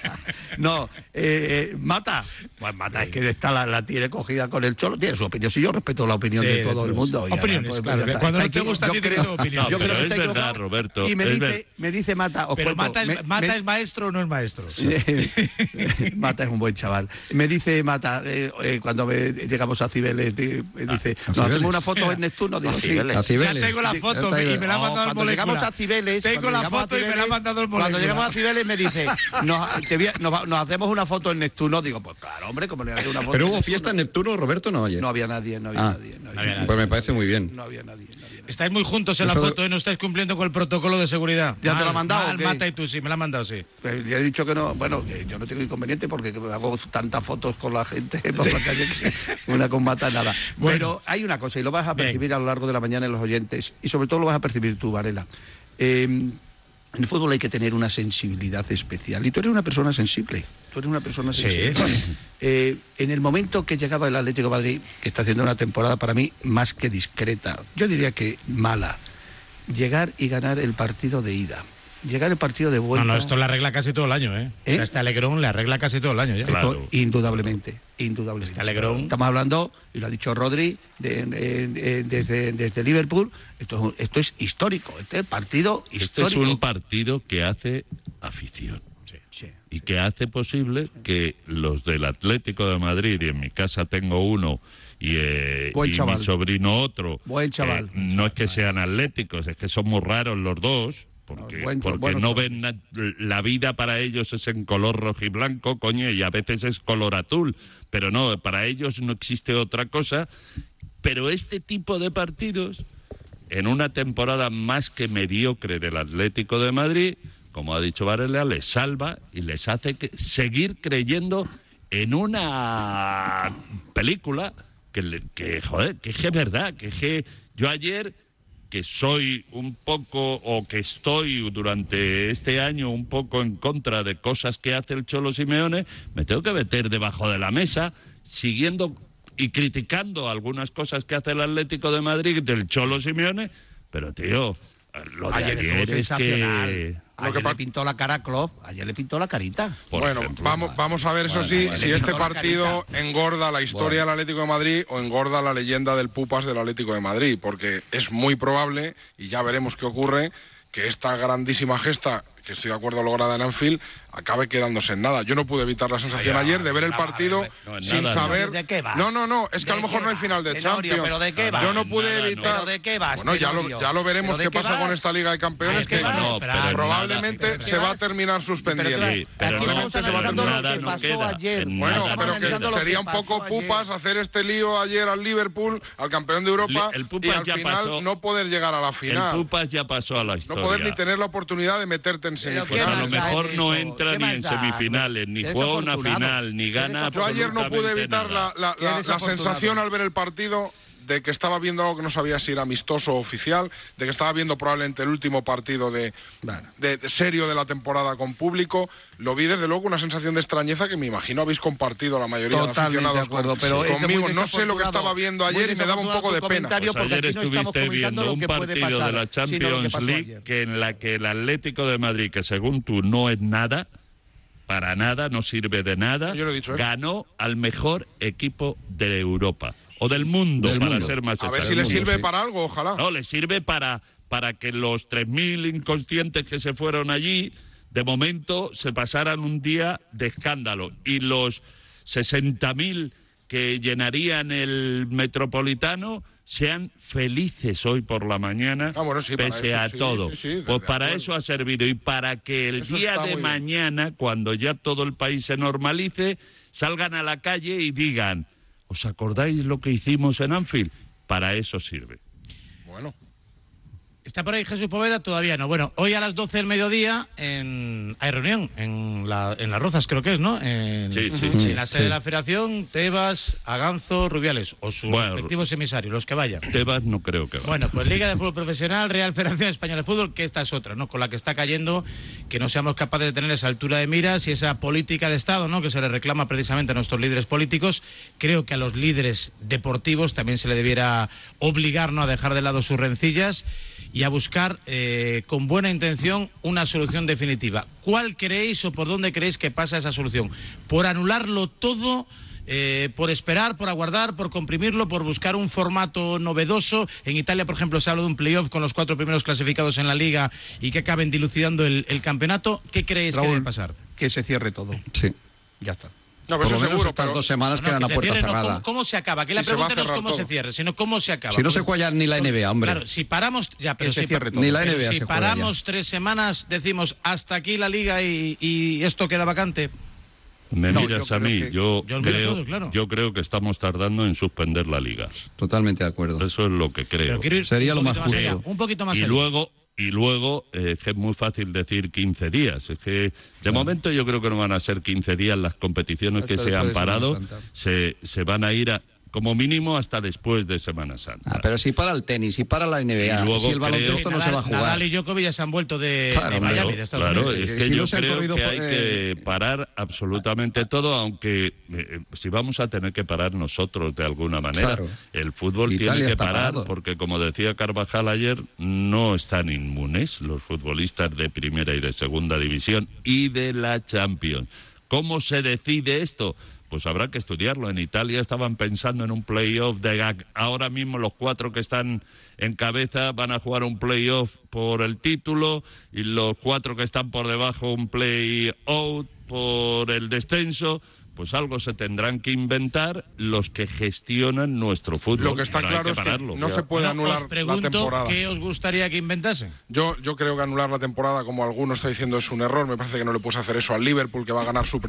No, eh, eh, Mata, pues Mata es que está la, la tiene cogida con el cholo, tiene su opinión. Si yo respeto la opinión Sí, de todo el mundo. Opiniones, pues, claro, que está. cuando no te gusta, yo tienes creo- tu opinión. No, yo creo que es verdad. Roberto, Y me dice, me dice Mata, os Pero cuento, Mata, es, me- Mata me- es maestro o no es maestro. *laughs* Mata es un buen chaval. Me dice Mata, eh, eh, cuando me- llegamos a Cibeles, me dice, ¿a ¿nos Cibeles? hacemos una foto en Neptuno? Digo, A sí. Cibeles. A Cibeles. Ya tengo la Sí, foto y me la ha No, mandado el cuando llegamos a Cibeles, Tengo la foto y me la ha mandado el Cuando llegamos a Cibeles me dice, nos, hacemos una foto en Neptuno. Digo, pues claro, hombre, como le voy a hacer una foto Pero hubo fiesta en Neptuno, Roberto, no, oye. No había nadie, no había Ah. nadie. No No había, había nadie. Pues me parece muy bien. no había nadie. Estáis muy juntos en la foto y no estáis cumpliendo con el protocolo de seguridad. ¿Ya te lo ha mandado mal? Mata y tú, sí, me la han mandado, sí. Pues ya he dicho que no, bueno, que yo no tengo inconveniente porque hago tantas fotos con la gente *laughs* por la calle que una con mata nada. Bueno. Pero hay una cosa, y lo vas a Bien. percibir a lo largo de la mañana en los oyentes, y sobre todo lo vas a percibir tú, Varela. Eh, en el fútbol hay que tener una sensibilidad especial. Y tú eres una persona sensible. Tú eres una persona Sí. sensible. Eh, en el momento que llegaba el Atlético de Madrid, que está haciendo una temporada para mí más que discreta, yo diría que mala, llegar y ganar el partido de ida. Llegar el partido de vuelta. no, esto le arregla casi todo el año, ¿eh? ¿Eh? O sea, este Alegrón le arregla casi todo el año ya. Esto, indudablemente, indudablemente. Este Alegrón. Estamos hablando, y lo ha dicho Rodri, de- de- de- desde, desde Liverpool, esto es, un- esto es histórico, este es partido Este es histórico. un partido que hace afición. Sí. y que hace posible que los del Atlético de Madrid, y en mi casa tengo uno y, eh, Buen y chaval. mi sobrino otro, Buen chaval. eh, no es que sean atléticos, es que son muy raros los dos. Porque, Buen- porque bueno, no ven na- la vida para ellos es en color rojo y blanco, coño, y a veces es color azul, pero no, para ellos no existe otra cosa. Pero este tipo de partidos, en una temporada más que mediocre del Atlético de Madrid, como ha dicho Varela, les salva y les hace que- seguir creyendo en una película que, que joder, que es que es verdad, que es que yo ayer que soy un poco o que estoy durante este año un poco en contra de cosas que hace el Cholo Simeone, me tengo que meter debajo de la mesa siguiendo y criticando algunas cosas que hace el Atlético de Madrid del Cholo Simeone, pero tío, lo de Ayer es sensacional. Que Ayer le pintó la cara a Klopp, ayer le pintó la carita. Por bueno, ejemplo. vamos, vamos a ver, eso Bueno, sí, bueno, si este la partido engorda la historia del Atlético de Madrid o engorda la leyenda del Pupas del Atlético de Madrid, porque es muy probable, y ya veremos qué ocurre, que esta grandísima gesta que estoy de acuerdo lograda en Anfield, acabe quedándose en nada. Yo no pude evitar la sensación ayer de ver el no, partido no, sin nada, saber. no. ¿De qué vas? No, no, no, es que a lo ¿De mejor no hay final de Champions. ¿pero de qué vas? Yo no pude Nada, no. evitar. ¿Pero de qué vas, Bueno, ya lo, Tenorio? ya lo veremos ¿Pero de qué qué pasa con esta Liga de Campeones ¿De qué que? No, probablemente nada. se va a terminar suspendiendo. Sí, pero Aquí no, estamos pero analizando lo nada que no pasó queda. ayer. en Bueno, pero no que sería un poco pupas hacer este lío ayer al Liverpool, al campeón de Europa, El y Pupas al ya final pasó. no poder llegar a la El final. Pupas ya pasó a la No historia. poder ni tener la oportunidad de meterte en Pues semifinales. a lo mejor no entra ¿Qué ni en semifinales, ni juega una final, ni gana. Yo ayer no pude evitar la, la- la- la sensación al ver el partido de que estaba viendo algo que no sabía si era amistoso o oficial, de que estaba viendo probablemente el último partido de, de- de serio de la temporada con público. Lo vi desde luego una sensación de extrañeza que me imagino habéis compartido la mayoría de Totalmente de aficionados acuerdo, con- pero conmigo. No sé lo que estaba viendo ayer y me daba un poco de pena. Pues ayer no estuviste viendo un partido pasar, de la que Champions League ayer. que en la que el Atlético de Madrid, que según tú no es nada, para nada, no sirve de nada, Yo no he dicho eso. ganó al mejor equipo de Europa o del mundo, Del para mundo. ser más A ver exacto. si le sirve para algo, ojalá. No, le sirve para, para que los 3.000 inconscientes que se fueron allí, de momento, se pasaran un día de escándalo. Y los 60.000 que llenarían el Metropolitano sean felices hoy por la mañana, Ah, bueno, sí, para pese eso a sí, todo. sí, sí, de- pues para acuerdo. eso ha servido y para que el Eso día de bien. mañana, cuando ya todo el país se normalice, salgan a la calle y digan, ¿os acordáis lo que hicimos en Anfield? Para eso sirve. ¿Está por ahí Jesús Poveda? Todavía no. Bueno, hoy a las 12 del mediodía en... hay reunión en, la... en Las Rozas, creo que es, ¿no? En, Sí, sí. en la sede Sí. de la Federación, Tebas, Aganzo, Rubiales, o sus Bueno, respectivos emisarios, los que vayan. Tebas no creo que vaya. Bueno, pues Liga de Fútbol Profesional, Real Federación Española de Fútbol, que esta es otra, ¿no? Con la que está cayendo, que no seamos capaces de tener esa altura de miras y esa política de Estado, ¿no? Que se le reclama precisamente a nuestros líderes políticos. Creo que a los líderes deportivos también se le debiera obligar, ¿no? A dejar de lado sus rencillas y a buscar eh, con buena intención una solución definitiva. ¿Cuál creéis o por dónde creéis que pasa esa solución? ¿Por anularlo todo? eh, por esperar, por aguardar, por comprimirlo, por buscar un formato novedoso. En Italia, por ejemplo, se habla de un playoff con los cuatro primeros clasificados en la liga y que acaben dilucidando el, el campeonato. ¿Qué creéis que debe pasar? Que se cierre todo. Sí. Ya está. No, Por pero lo eso menos seguro, estas pero- dos semanas No, quedan que a puerta cierre, no, cerrada. ¿cómo, cómo se acaba? Que la pregunta no es cómo todo. se cierre, sino cómo se acaba. Si no se juega ni la NBA, hombre. Claro, si paramos, ya, pero si, todo. Ni la pero NBA si se juega paramos tres semanas, decimos hasta aquí la liga y, y esto queda vacante. Me No, miras a mí, que- yo, Yo creo, todo, claro. yo creo que estamos tardando en suspender la liga. Totalmente de acuerdo. Eso es lo que creo. Pero Sería lo más allá, justo. un poquito más y allá. luego y luego eh, es que es muy fácil decir 15 días. Es que de momento yo creo que no van a ser 15 días las competiciones que se han parado. Se, se van a ir a- como mínimo hasta después de Semana Santa. Ah, pero si para el tenis, si para la NBA, Y luego si el baloncesto creo- no se va a jugar. Nadal y Djokovic ya se han vuelto de, Claro, de claro, Miami, de Claro, Unidos. es Si que no yo se han creo corrido que por- hay eh, que parar absolutamente todo, aunque eh, eh, si vamos a tener que parar nosotros de alguna manera. Claro. El fútbol Italia tiene que parar parado. porque, como decía Carvajal ayer, no están inmunes los futbolistas de primera y de segunda división y de la Champions. ¿Cómo se decide esto? Pues habrá que estudiarlo. En Italia estaban pensando en un playoff de gag. Ahora mismo los cuatro que están en cabeza van a jugar un playoff por el título y los cuatro que están por debajo un play-out por el descenso. Pues algo se tendrán que inventar los que gestionan nuestro fútbol. Lo que está claro es que no se puede Bueno, anular os la pregunto temporada. qué os gustaría que inventasen. Yo, yo creo que anular la temporada, como alguno está diciendo, es un error. Me parece que no le puedes hacer eso al Liverpool, que va a ganar su,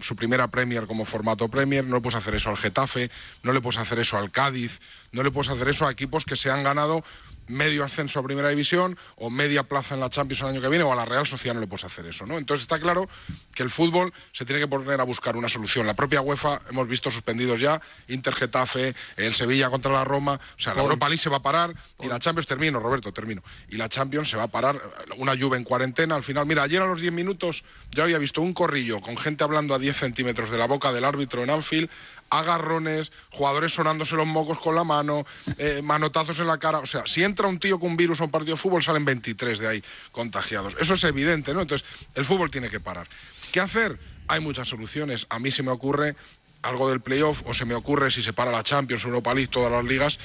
su primera Premier como formato Premier. No le puedes hacer eso al Getafe. No le puedes hacer eso al Cádiz. No le puedes hacer eso a equipos que se han ganado medio ascenso a Primera División o media plaza en la Champions el año que viene o a la Real Sociedad no le puedes hacer eso, ¿no? Entonces está claro que el fútbol se tiene que poner a buscar una solución. La propia UEFA hemos visto suspendidos ya Inter Getafe, el Sevilla contra la Roma, o sea, la. Europa League se va a parar y la Champions termino, Roberto, termino. Y la Champions se va a parar una Juve en cuarentena al final. Mira, ayer a los 10 minutos yo había visto un corrillo con gente hablando a 10 centímetros de la boca del árbitro en Anfield agarrones, jugadores sonándose los mocos con la mano, eh, manotazos en la cara. O sea, si entra un tío con virus a un partido de fútbol, salen 23 de ahí contagiados. Eso es evidente, ¿no? Entonces, el fútbol tiene que parar. ¿Qué hacer? Hay muchas soluciones. A mí se me ocurre algo del playoff, o se me ocurre si se para la Champions, Europa League, todas las ligas,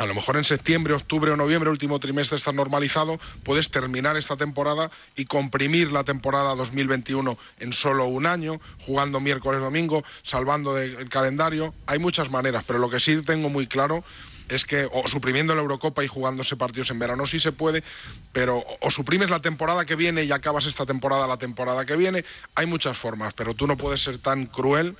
a lo mejor en septiembre, octubre o noviembre, último trimestre, está normalizado, puedes terminar esta temporada y comprimir la temporada 2021 en solo un año, jugando miércoles, domingo, salvando de- el calendario. Hay muchas maneras, pero lo que sí tengo muy claro es que o suprimiendo la Eurocopa y jugándose partidos en verano sí se puede, pero o suprimes la temporada que viene y acabas esta temporada la temporada que viene. Hay muchas formas, pero tú no puedes ser tan cruel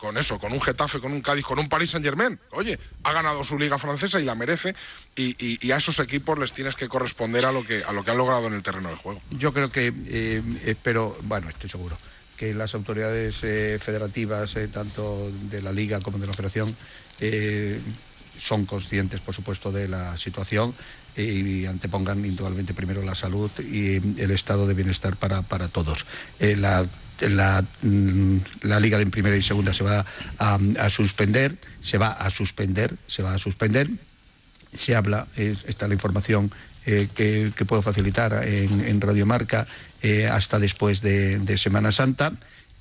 con eso, con un Getafe, con un Cádiz, con un Paris Saint Germain. Oye, ha ganado su liga francesa y la merece, y, y- a esos equipos les tienes que corresponder a lo que, a lo que han logrado en el terreno de juego. Yo creo que, eh, espero, bueno, estoy seguro, que las autoridades eh, federativas, eh, tanto de la Liga como de la Federación, eh, son conscientes, por supuesto, de la situación y antepongan indudablemente primero la salud y eh, el estado de bienestar para, para todos. Eh, la, mm, la Liga de Primera y Segunda se va a, suspender, se va a suspender, se va a suspender se habla, es- está la información eh, que, que puedo facilitar en, en Radio Marca eh, hasta después de, Semana Santa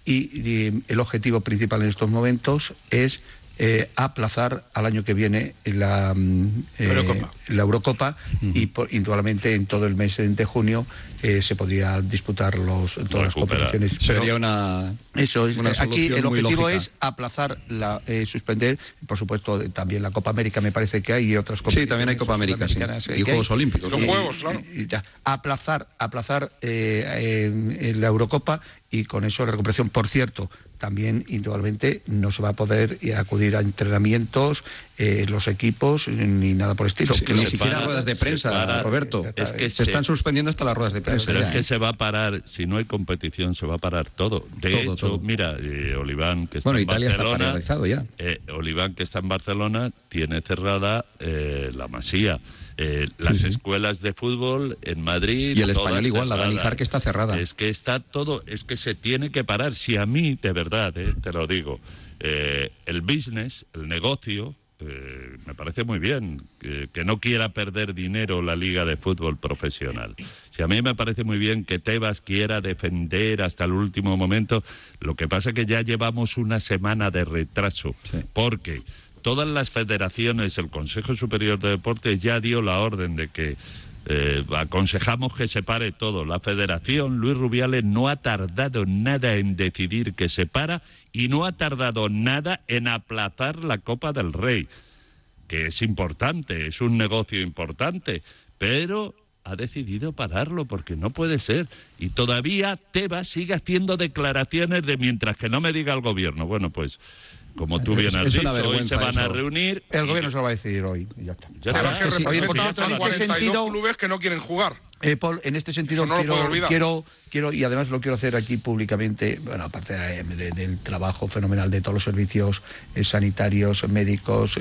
y el objetivo principal en estos momentos es eh, aplazar al año que viene la, mm, eh, Eurocopa. la Eurocopa y por- indudablemente en todo el mes de junio eh, se podría disputar los, todas las competiciones. Pero- Sería una, eso es, una aquí el objetivo es aplazar, la, eh, suspender, por supuesto, también la Copa América me parece que hay y otras Sí, también hay Copa América, sí. Y Juegos hay. Olímpicos. Los Y- Juegos, claro. y ya. Aplazar, aplazar eh, eh, en la Eurocopa y con eso la recuperación. Por cierto, también indudablemente no se va a poder eh, acudir a entrenamientos, eh, los equipos, ni nada por el estilo. Que ni siquiera ruedas de prensa, para- Roberto. es que se, se- están suspendiendo hasta las ruedas de prensa. Pero ya, es que ¿eh? se va a parar, si no hay competición, se va a parar todo. De Todo, hecho, todo. mira, eh, Oliván, que está Bueno, en Italia está Barcelona, paralizado ya. eh, Oliván, que está en Barcelona, tiene cerrada eh, la Masía. Eh, las escuelas de fútbol en Madrid. Y el español igual, la Dani cerradas. Jar, que está cerrada. Es que está todo, es que se tiene que parar. Si a mí, de verdad, eh, te lo digo, eh, el business, el negocio, eh, me parece muy bien que, que no quiera perder dinero la liga de fútbol profesional. Si a mí me parece muy bien que Tebas quiera defender hasta el último momento, lo que pasa es que ya llevamos una semana de retraso, porque todas las federaciones, el Consejo Superior de Deportes ya dio la orden de que eh, aconsejamos que se pare todo. La federación, Luis Rubiales, no ha tardado nada en decidir que se para y no ha tardado nada en aplazar la Copa del Rey, que es importante, es un negocio importante, pero ha decidido pararlo porque no puede ser. Y todavía Tebas sigue haciendo declaraciones de mientras que no me diga el gobierno. Bueno, pues como tú bien has es dicho, una hoy se van a reunir. El gobierno se lo va a decidir hoy. y ya está. Ya Pero está. es que Oye, por representan tanto, en este 42 sentido, clubes que no quieren jugar. Eh, Paul, en este sentido no quiero, quiero, quiero, y además lo quiero hacer aquí públicamente, bueno, aparte de- de- del trabajo fenomenal de todos los servicios eh, sanitarios, médicos,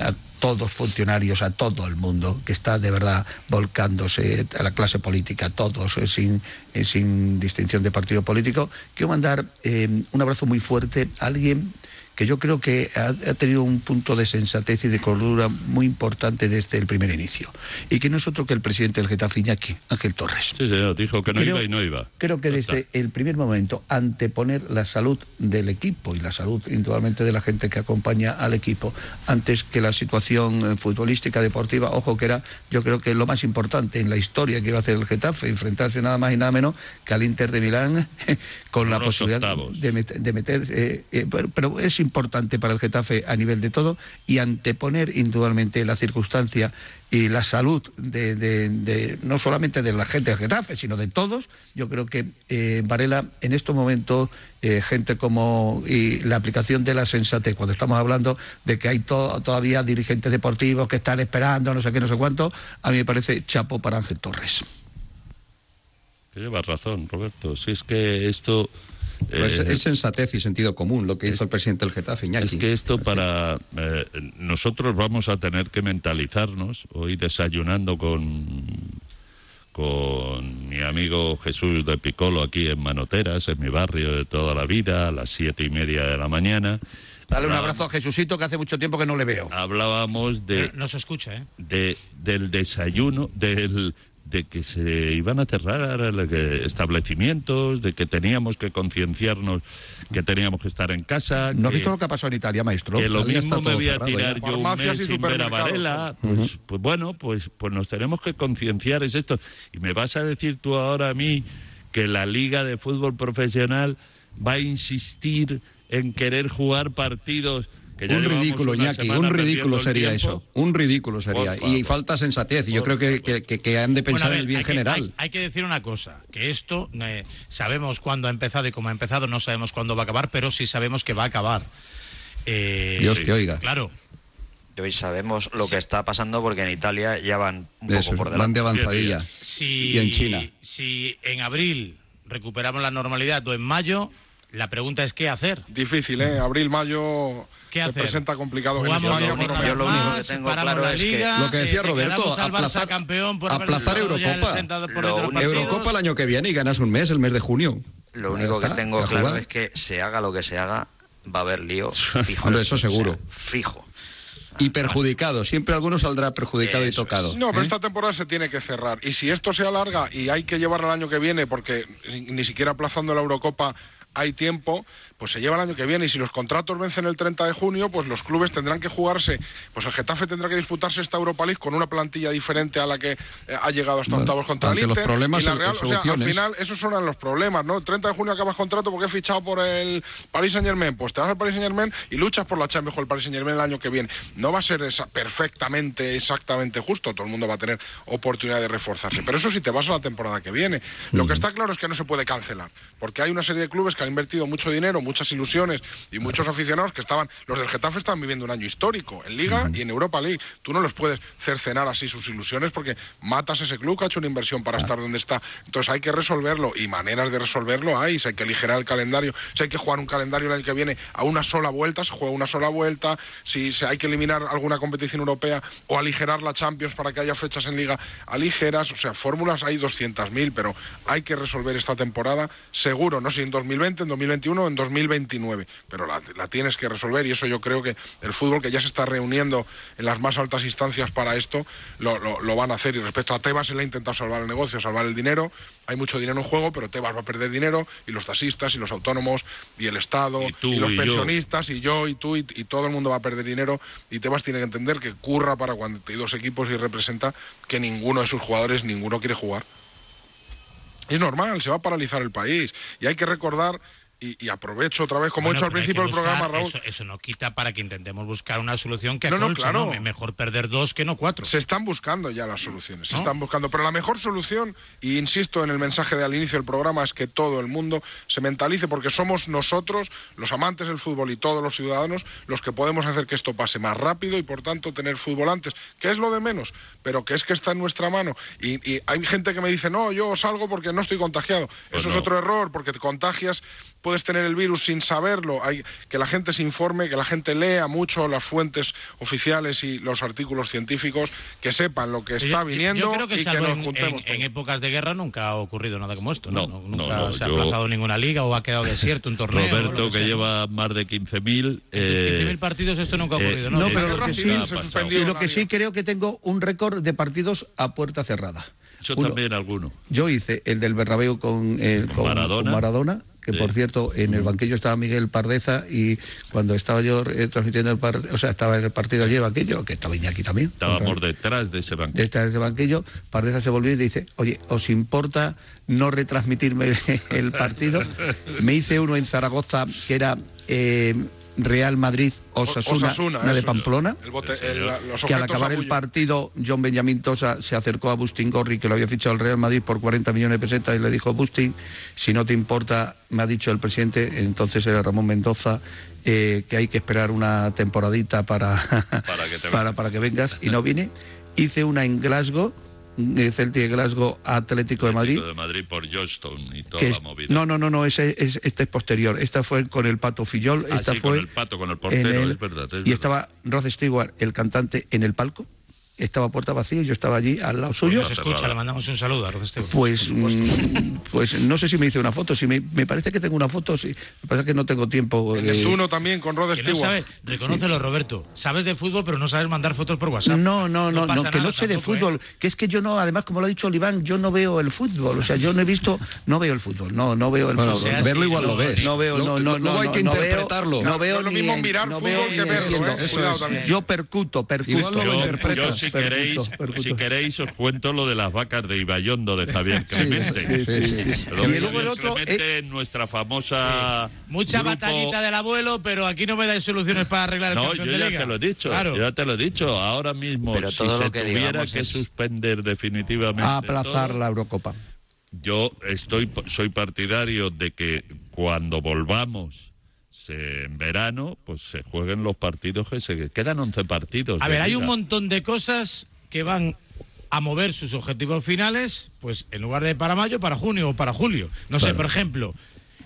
a todos funcionarios, a todo el mundo que está de verdad volcándose a la clase política, todos, eh, sin, eh, sin distinción de partido político. Quiero mandar em, un abrazo muy fuerte a alguien que yo creo que ha, ha tenido un punto de sensatez y de cordura muy importante desde el primer inicio. Y que no es otro que el presidente del Getafe, Iñaki, Ángel Torres. Sí, señor, dijo que no Creo- iba y no iba. Creo que desde el primer momento, anteponer la salud del equipo y la salud indudablemente de la gente que acompaña al equipo, antes que la situación eh, futbolística, deportiva, ojo que era, yo creo que lo más importante en la historia que iba a hacer el Getafe, enfrentarse nada más y nada menos que al Inter de Milán, *laughs* con la posibilidad de, met- de meter, eh, eh, pero, pero es importante para el Getafe a nivel de todo y anteponer indudablemente la circunstancia y la salud de, no solamente de la gente del Getafe, sino de todos. Yo creo que eh, Varela en estos momentos, eh, gente como y la aplicación de la sensatez, cuando estamos hablando de que hay to- todavía dirigentes deportivos que están esperando, no sé qué, no sé cuánto, a mí me parece chapo para Ángel Torres. Llevas razón, Roberto. Si es que esto... Pues eh, es sensatez y sentido común lo que hizo el presidente del Getafe, Iñaki. Es que esto para eh, nosotros vamos a tener que mentalizarnos hoy desayunando con con mi amigo Jesús de Picolo aquí en Manoteras, en mi barrio de toda la vida, a las siete y media de la mañana. Dale un abrazo a Jesucito que hace mucho tiempo que no le veo. Hablábamos de, No se escucha, ¿eh? de- del desayuno, del, de que se iban a cerrar eh, establecimientos, de que teníamos que concienciarnos que teníamos que estar en casa. ¿No has que- visto lo que ha pasado en Italia, maestro? que lo Italia mismo me voy a tirar ya. yo un mes sin ver a Varela. Pues, pues bueno, pues, pues nos tenemos que concienciar, es esto. Y me vas a decir tú ahora a mí que la Liga de Fútbol Profesional va a insistir en querer jugar partidos. Que ya Un ridículo, Iñaki, un ridículo sería eso. Un ridículo sería. Por Y falta sensatez. Y yo creo que, que- han de pensar ver, en el bien hay que- general. hay, hay que decir una cosa, que esto eh, sabemos cuándo ha empezado y cómo ha empezado, no sabemos cuándo va a acabar, pero sí sabemos que va a acabar. Eh, Dios que oiga. Claro. Y hoy sabemos lo que está pasando porque en Italia ya van un Eso, poco por delante. van de avanzadilla. Si, Y en China. Si en abril recuperamos la normalidad o en mayo, la pregunta es qué hacer. Difícil, ¿eh? Abril, mayo ¿Qué se hacer? presenta complicado. En España, por lo jornadas menos. más, paramos la Liga, Lo que decía eh, Roberto, aplazar- campeón por haber Aplazar ya el Eurocopa. 60 por otros partidos. Eurocopa el año que viene y ganas un mes, el mes de junio. Lo único que tengo claro jugar. es que se haga lo que se haga, va a haber lío *laughs* fijo. Hombre, eso seguro. fijo. Y perjudicado. Siempre alguno saldrá perjudicado y tocado. No, pero ¿eh? esta temporada se tiene que cerrar. Y si esto se alarga y hay que llevarla al año que viene, porque ni siquiera aplazando la Eurocopa hay tiempo, pues se lleva el año que viene. Y si los contratos vencen el 30 de junio, pues los clubes tendrán que jugarse. Pues el Getafe tendrá que disputarse esta Europa League con una plantilla diferente a la que eh, ha llegado hasta Bueno, octavos contra el ante los Inter. problemas, y la Real, o sea, al final, esos son los problemas, ¿no? El 30 de junio acabas contrato porque he fichado por el Paris Saint Germain. Pues te vas al Paris Saint Germain y luchas por la Champions con el Paris Saint Germain el año que viene. No va a ser esa- perfectamente, exactamente justo. Todo el mundo va a tener oportunidad de reforzarse. Pero eso sí te vas a la temporada que viene. Lo que está claro es que no se puede cancelar. Porque hay una serie de clubes que han invertido mucho dinero, muchas ilusiones y muchos aficionados que estaban. Los del Getafe están viviendo un año histórico en Liga y en Europa League. Tú no los puedes cercenar así sus ilusiones porque matas ese club que ha hecho una inversión para estar donde está. Entonces hay que resolverlo y maneras de resolverlo hay. Si hay que aligerar el calendario, si hay que jugar un calendario el año que viene a una sola vuelta, se juega una sola vuelta. Si se hay que eliminar alguna competición europea o aligerar la Champions para que haya fechas en Liga aligeras. O sea, fórmulas hay 200.000, pero hay que resolver esta temporada seguro. No sé si en 2020, en 2021 o en 2029, pero la, la tienes que resolver y eso yo creo que el fútbol que ya se está reuniendo en las más altas instancias para esto lo, lo- lo van a hacer. Y respecto a Tebas, él ha intentado salvar el negocio, salvar el dinero. Hay mucho dinero en juego, pero Tebas va a perder dinero y los taxistas y los autónomos y el Estado y, tú los y yo. pensionistas y yo y tú y, y todo el mundo va a perder dinero y Tebas tiene que entender que curra para cuando hay dos equipos y representa que ninguno de sus jugadores, ninguno quiere jugar. Es normal, se va a paralizar el país y hay que recordar y, y aprovecho otra vez, como he Bueno, hecho al principio del programa, Raúl. Eso, eso no quita para que intentemos buscar una solución que No, no, acolche, claro. ¿no? Mejor perder dos que no cuatro. Se están buscando ya las soluciones, se están buscando. Pero la mejor solución, y insisto en el mensaje de al inicio del programa, es que todo el mundo se mentalice, porque somos nosotros, los amantes del fútbol y todos los ciudadanos, los que podemos hacer que esto pase más rápido y por tanto tener fútbol antes, que es lo de menos, pero que es que está en nuestra mano. Y, y hay gente que me dice, no, yo salgo porque no estoy contagiado. Pues Eso es otro error, porque te contagias, puedes tener el virus sin saberlo. Hay que la gente se informe, que la gente lea mucho las fuentes oficiales y los artículos científicos, que sepan lo que está Yo- viniendo yo creo que y que nos en, juntemos. en- en épocas de guerra nunca ha ocurrido nada como esto. No, No, nunca no, no, se ha yo- aplazado ninguna liga o ha quedado desierto un torneo. Roberto, lo que sea. lleva más de 15.000. En tus 15.000 partidos esto nunca ha ocurrido, ¿no? No, eh, pero lo que sí, ha pasado. sí, lo que sí creo que tengo un récord de partidos a puerta cerrada. Yo Uno. también alguno. Yo hice el del Bernabéu con, eh, con- Maradona. con Maradona, que Sí. por cierto en el banquillo estaba Miguel Pardeza y cuando estaba yo eh, transmitiendo el par- o sea, estaba en el partido allí el banquillo, que estaba Iñaki también. Estábamos detrás de ese banco. de estar en ese banquillo, Pardeza se volvió y dice, oye, ¿os importa no retransmitirme *laughs* el partido? *laughs* Me hice uno en Zaragoza que era eh, Real Madrid Osasuna, Osasuna, una de. Pamplona. El bote- el- la- los que al acabar el partido, John Benjamín Tosa se acercó a Bustin Gorri, que lo había fichado el Real Madrid por 40 millones de pesetas, y le dijo, Bustin, si no te importa, me ha dicho el presidente, entonces era Ramón Mendoza, eh, que hay que esperar una temporadita para, *laughs* Para que te para, para que vengas, y no vine. Hice una en Glasgow, Celtic Glasgow Atlético de Madrid, de Madrid por Johnston y toda que la es- movida. no, no, no, no, ese, es, este es posterior. Esta fue con el Pato Fillol, Ah, esta sí, fue con el pato, con el portero, el- es verdad. es y verdad. estaba Rod Stewart, el cantante, en el palco. Estaba puerta vacía y yo estaba allí al lado suyo. Nos escucha, le mandamos un saludo a Rod Stewart. Pues, mm, pues no sé si me hice una foto, si me, me parece que tengo una foto, sí. Me parece que no tengo tiempo. eh, Es uno también con Rod Que no Stewart. sabe, reconócelo, Roberto. Sabes de fútbol, pero no sabes mandar fotos por WhatsApp. No, no, no, no, que no sé de tampoco, ¿eh? fútbol, que es que yo no, además como lo ha dicho Oliván, yo no veo el fútbol, o sea, yo no he visto, no veo el fútbol, no, no veo el Bueno, fútbol. verlo igual lo ves. No veo, no, lo- no, luego no, hay no, que no veo- interpretarlo. No veo lo mismo mirar no fútbol que verlo. ¿eh? Yo percuto, percuto. Igual lo yo, si, queréis, percuto. si queréis, os cuento lo de las vacas de Ibayondo de Javier Clemente. sí, sí, sí. Lo Y de luego el otro, Clemente en nuestra famosa. Mucha grupo- batallita del abuelo, pero aquí no me dais soluciones para arreglar el No, campeón yo de ya liga. te lo he dicho, Claro. yo ya te lo he dicho. Ahora mismo, Pero si todo se lo que tuviera que es- suspender definitivamente. A aplazar todo, la Eurocopa. Yo estoy, soy partidario de que cuando volvamos se- en verano, pues se jueguen los partidos que se quedan 11 partidos. A ver, hay un montón de cosas que van a mover sus objetivos finales, pues en lugar de para mayo, para junio o para julio. No sé, por ejemplo,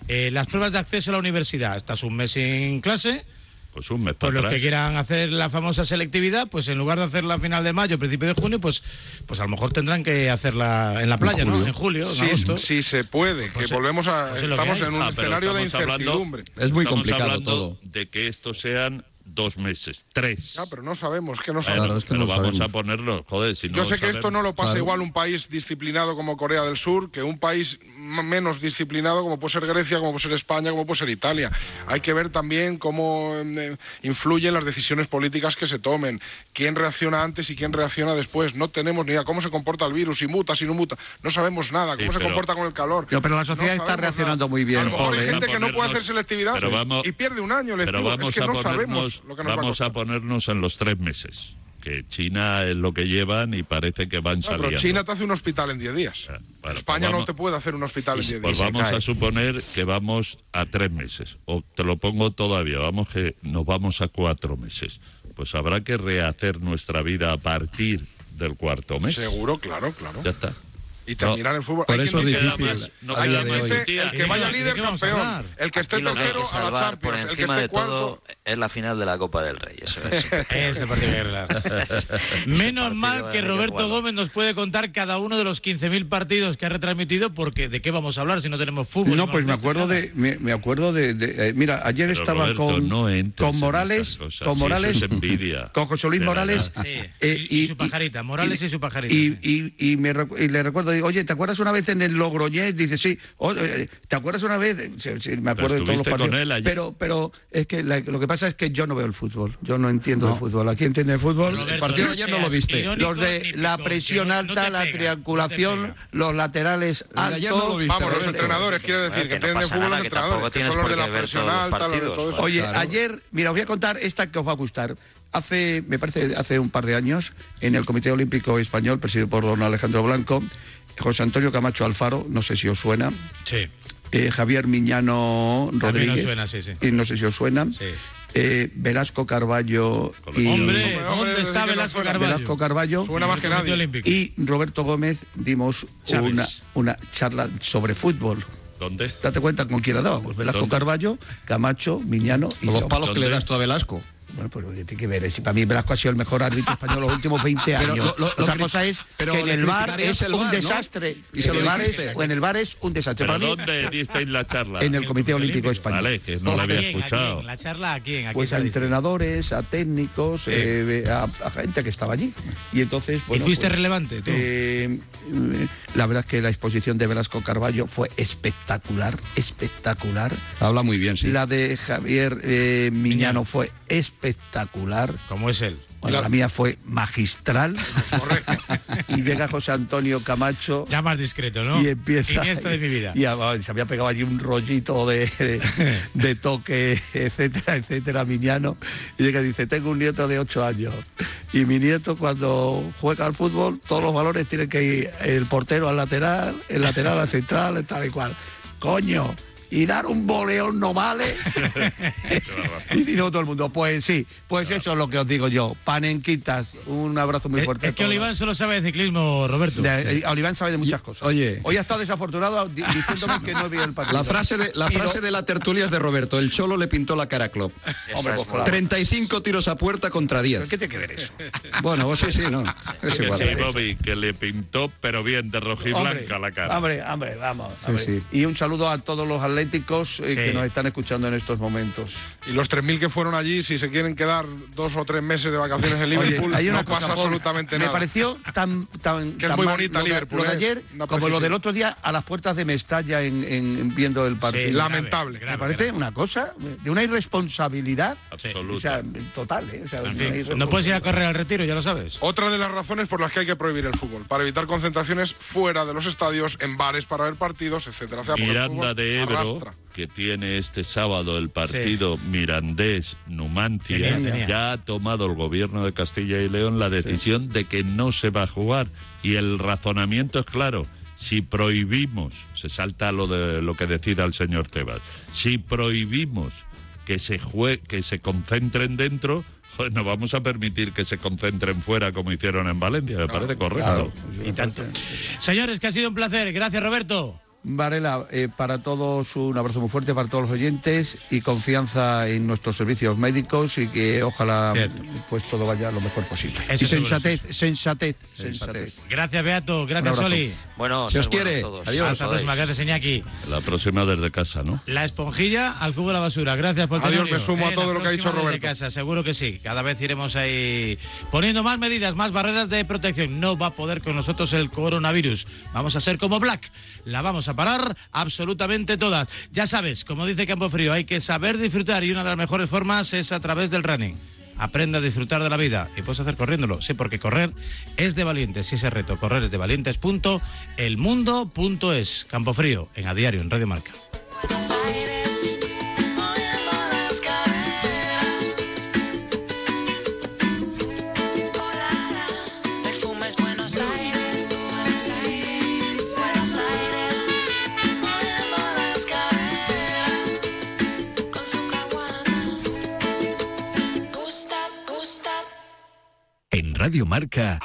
eh, las pruebas de acceso a la universidad. Estás un mes sin clase, Pues un mes pues los que quieran hacer la famosa selectividad, pues en lugar de hacerla a final de mayo, principio de junio, pues, pues a lo mejor tendrán que hacerla en la playa, ¿no? En julio, en Sí, agosto. sí se puede, Pues que sí, volvemos a... pues estamos en un Ah, escenario de hablando- incertidumbre. Es muy estamos complicado hablando todo. De que estos sean dos meses, tres. Ah, pero no sabemos, que no sabemos. Claro, es que pero no vamos sabemos. a ponerlo, joder, si no Yo sé que sabemos- esto no lo pasa Claro. igual un país disciplinado como Corea del Sur que un país menos disciplinado como puede ser Grecia, como puede ser España, como puede ser Italia. Hay que ver también cómo eh, influyen las decisiones políticas que se tomen, quién reacciona antes y quién reacciona después. No tenemos ni idea cómo se comporta el virus, si muta, si no muta. No sabemos nada, cómo Sí, se pero- comporta con el calor. No, pero la sociedad está reaccionando nada. muy bien, A lo mejor Paul, hay ¿eh? gente que no puede hacer selectividad pero vamos- y pierde un año Pero vamos Es que a no ponernos, sabemos lo que nos va a vamos a ponernos en los tres meses, que China es lo que llevan y parece que van saliendo. pero China te hace un hospital en 10 días. Ah, bueno, España pues no te puede hacer un hospital en 10 Pues días. vamos a suponer que vamos a tres meses, o te lo pongo todavía, vamos que nos vamos a cuatro meses. Pues habrá que rehacer nuestra vida a partir del cuarto mes. Seguro, claro, claro. Ya está. Y terminar el fútbol. Por Hay eso quien es difícil no hay quien de dice el que vaya ¿De líder campeón, el que esté tercero que a la Champions, por el que encima esté de cuarto. todo es la final de la Copa del Rey. Eso es. *laughs* *laughs* Ese partido arreglar. Menos mal que Roberto. Gómez nos puede contar cada uno de los 15.000 partidos que ha retransmitido, porque ¿de qué vamos a hablar si no tenemos fútbol? No, pues me acuerdo de, me, me acuerdo de, de- eh, mira, ayer Pero, estaba Roberto, con, no con Morales, con Morales, envidia, *laughs* con José Luis de Morales. Sí, eh, y, y su pajarita, Morales y, su pajarita. y, me y le recuerdo, digo, oye, ¿te acuerdas una vez en el Logroñés? Dice, sí, oye, eh, ¿te acuerdas una vez? Sí, sí, me acuerdo de todos los partidos. Pero, pero es que la- lo que pasa es que yo no veo el fútbol, yo no entiendo de fútbol. ¿Aquí entiende de fútbol? El partido de ayer no lo viste. irónico Los de la presión no- no alta, la pega, triangulación, no los laterales El altos. ayer no lo viste, Vamos, los Roberto. entrenadores, quiere decir que que no tienen de pasa fútbol nada, los entrenadores, que son los de la presión todos los alta, los de partidos, todo eso. joder. Oye, Claro. ayer, mira, os voy a contar esta que os va a gustar. Hace, me parece, hace un par de años, en el Comité Olímpico Español, presidido por don Alejandro Blanco, José Antonio Camacho Alfaro, no sé si os suena, Sí. eh, Javier Miñano Rodríguez, suena, sí, sí. y no sé si os suena, Sí. eh, Velasco Carballo y Hombre, ¿dónde está no Velasco. Carballo? Velasco Carballo Suena más que nadie. Olímpico. y Roberto Gómez dimos una, una charla sobre fútbol. ¿Dónde? Date cuenta con quién la dábamos. Velasco ¿Dónde? Carballo, Camacho, Miñano y Con los palos que le das tú a Velasco. Bueno, pues tiene que ver. Si para mí Velasco ha sido el mejor árbitro español los últimos 20 *laughs* años. Pero lo- lo- lo Otra cosa es pero que en el bar es el un VAR, ¿no? desastre. Y se en, lo el bar es, dijiste. o en el bar es un desastre. ¿Pero Para mí, dónde disteis la charla? en el Comité Olímpico Español. Vale, que no la ¿A había escuchado. ¿La charla a quién? ¿A Pues a entrenadores, a técnicos, eh, a, a gente que estaba allí. Y entonces, ¿Y fuiste pues, relevante tú? eh, eh, la verdad es que la exposición de Velasco Carballo fue espectacular, espectacular. Habla muy bien, sí. La de Javier eh, Miñano fue espectacular. ¿Cómo es él? Bueno, la mía fue magistral. *laughs* y llega José Antonio Camacho. Ya más discreto, ¿no? Y empieza. Iniesta de mi vida. Y ah, se había pegado allí un rollito de, de, *laughs* de toque, etcétera, etcétera, Miñano. Y llega y dice: Tengo un nieto de 8 años. Y mi nieto, cuando juega al fútbol, todos los valores tienen que ir el portero al lateral, el lateral al central, tal y cual. Coño, y dar un boleón no vale. *laughs* y dice todo el mundo, pues sí, pues eso es lo que os digo yo. Panenquitas, un abrazo muy fuerte. Es que Oliván solo sabe de ciclismo, Roberto. De- eh, Oliván sabe de muchas cosas. Oye. Hoy ha estado desafortunado di- diciéndome que no vi el partido. La frase de la frase de la tertulia es de Roberto. El Cholo le pintó la cara a Klopp. Hombre, pues claro. 35 tiros a puerta contra 10. ¿Qué tiene que ver eso? Bueno, sí, sí, no. *laughs* Es Que igual. sí, Bobby, que le pintó, pero bien, de rojiblanca la cara. Hombre, hombre, vamos. Sí, hombre. sí. Y un saludo a todos los atléticos eh, Sí. que nos están escuchando en estos momentos. Y los 3.000 que fueron allí, si se quieren quedar dos o tres meses de vacaciones en Oye, Liverpool, hay una no cosa, pasa absolutamente me nada. pareció tan, tan, Que es tan muy mal bonita lo Liverpool, lo de ¿eh? ayer como lo del otro día a las puertas de Mestalla en, en- en viendo el partido. Sí, Lamentable. me parece una cosa de una irresponsabilidad Absoluta. o sea, total, ¿eh? O sea, En una fin, irresponsabilidad. no puedes ir a correr al retiro, ya lo sabes. Otra de las razones por las que hay que prohibir el fútbol, para evitar concentraciones fuera de los estadios, en bares para ver partidos, etcétera. O sea, el Que tiene este sábado el partido Mirandés Numancia, Tenía, tenía. ya ha tomado el gobierno de Castilla y León la decisión de que no se va a jugar. Y el razonamiento es claro. Si prohibimos, se salta lo de lo que decida el señor Tebas, si prohibimos que se jue- que se concentren dentro, joder, no vamos a permitir que se concentren fuera como hicieron en Valencia, me parece correcto. Y tanto. Señores, que ha sido un placer. Gracias, Roberto. Varela, eh, para todos un abrazo muy fuerte para todos los oyentes y confianza en nuestros servicios médicos y que ojalá pues todo vaya lo mejor posible. Eso y sensatez, sensatez, sensatez. Gracias, Beato. Gracias. Oli. Bueno, Si os quiere. todos. Adiós. Hasta la próxima. Gracias, Iñaki. La próxima desde casa, ¿no? La esponjilla al cubo de la basura. Gracias por Adiós, me sumo a todo lo que ha dicho próxima desde Roberto. casa, seguro que sí. Cada vez iremos ahí poniendo más medidas, más barreras de protección. No va a poder con nosotros el coronavirus. Vamos a ser como Black. La vamos a parar absolutamente todas. Ya sabes, como dice Campo Frío, hay que saber disfrutar y una de las mejores formas es a través del running. Aprende a disfrutar de la vida y puedes hacer corriéndolo. Sí, porque correr es de valientes. Si ese reto, correr es de valientes. Punto, elmundo.es. Campo Frío, en A Diario, en Radio Marca. Radio Marca,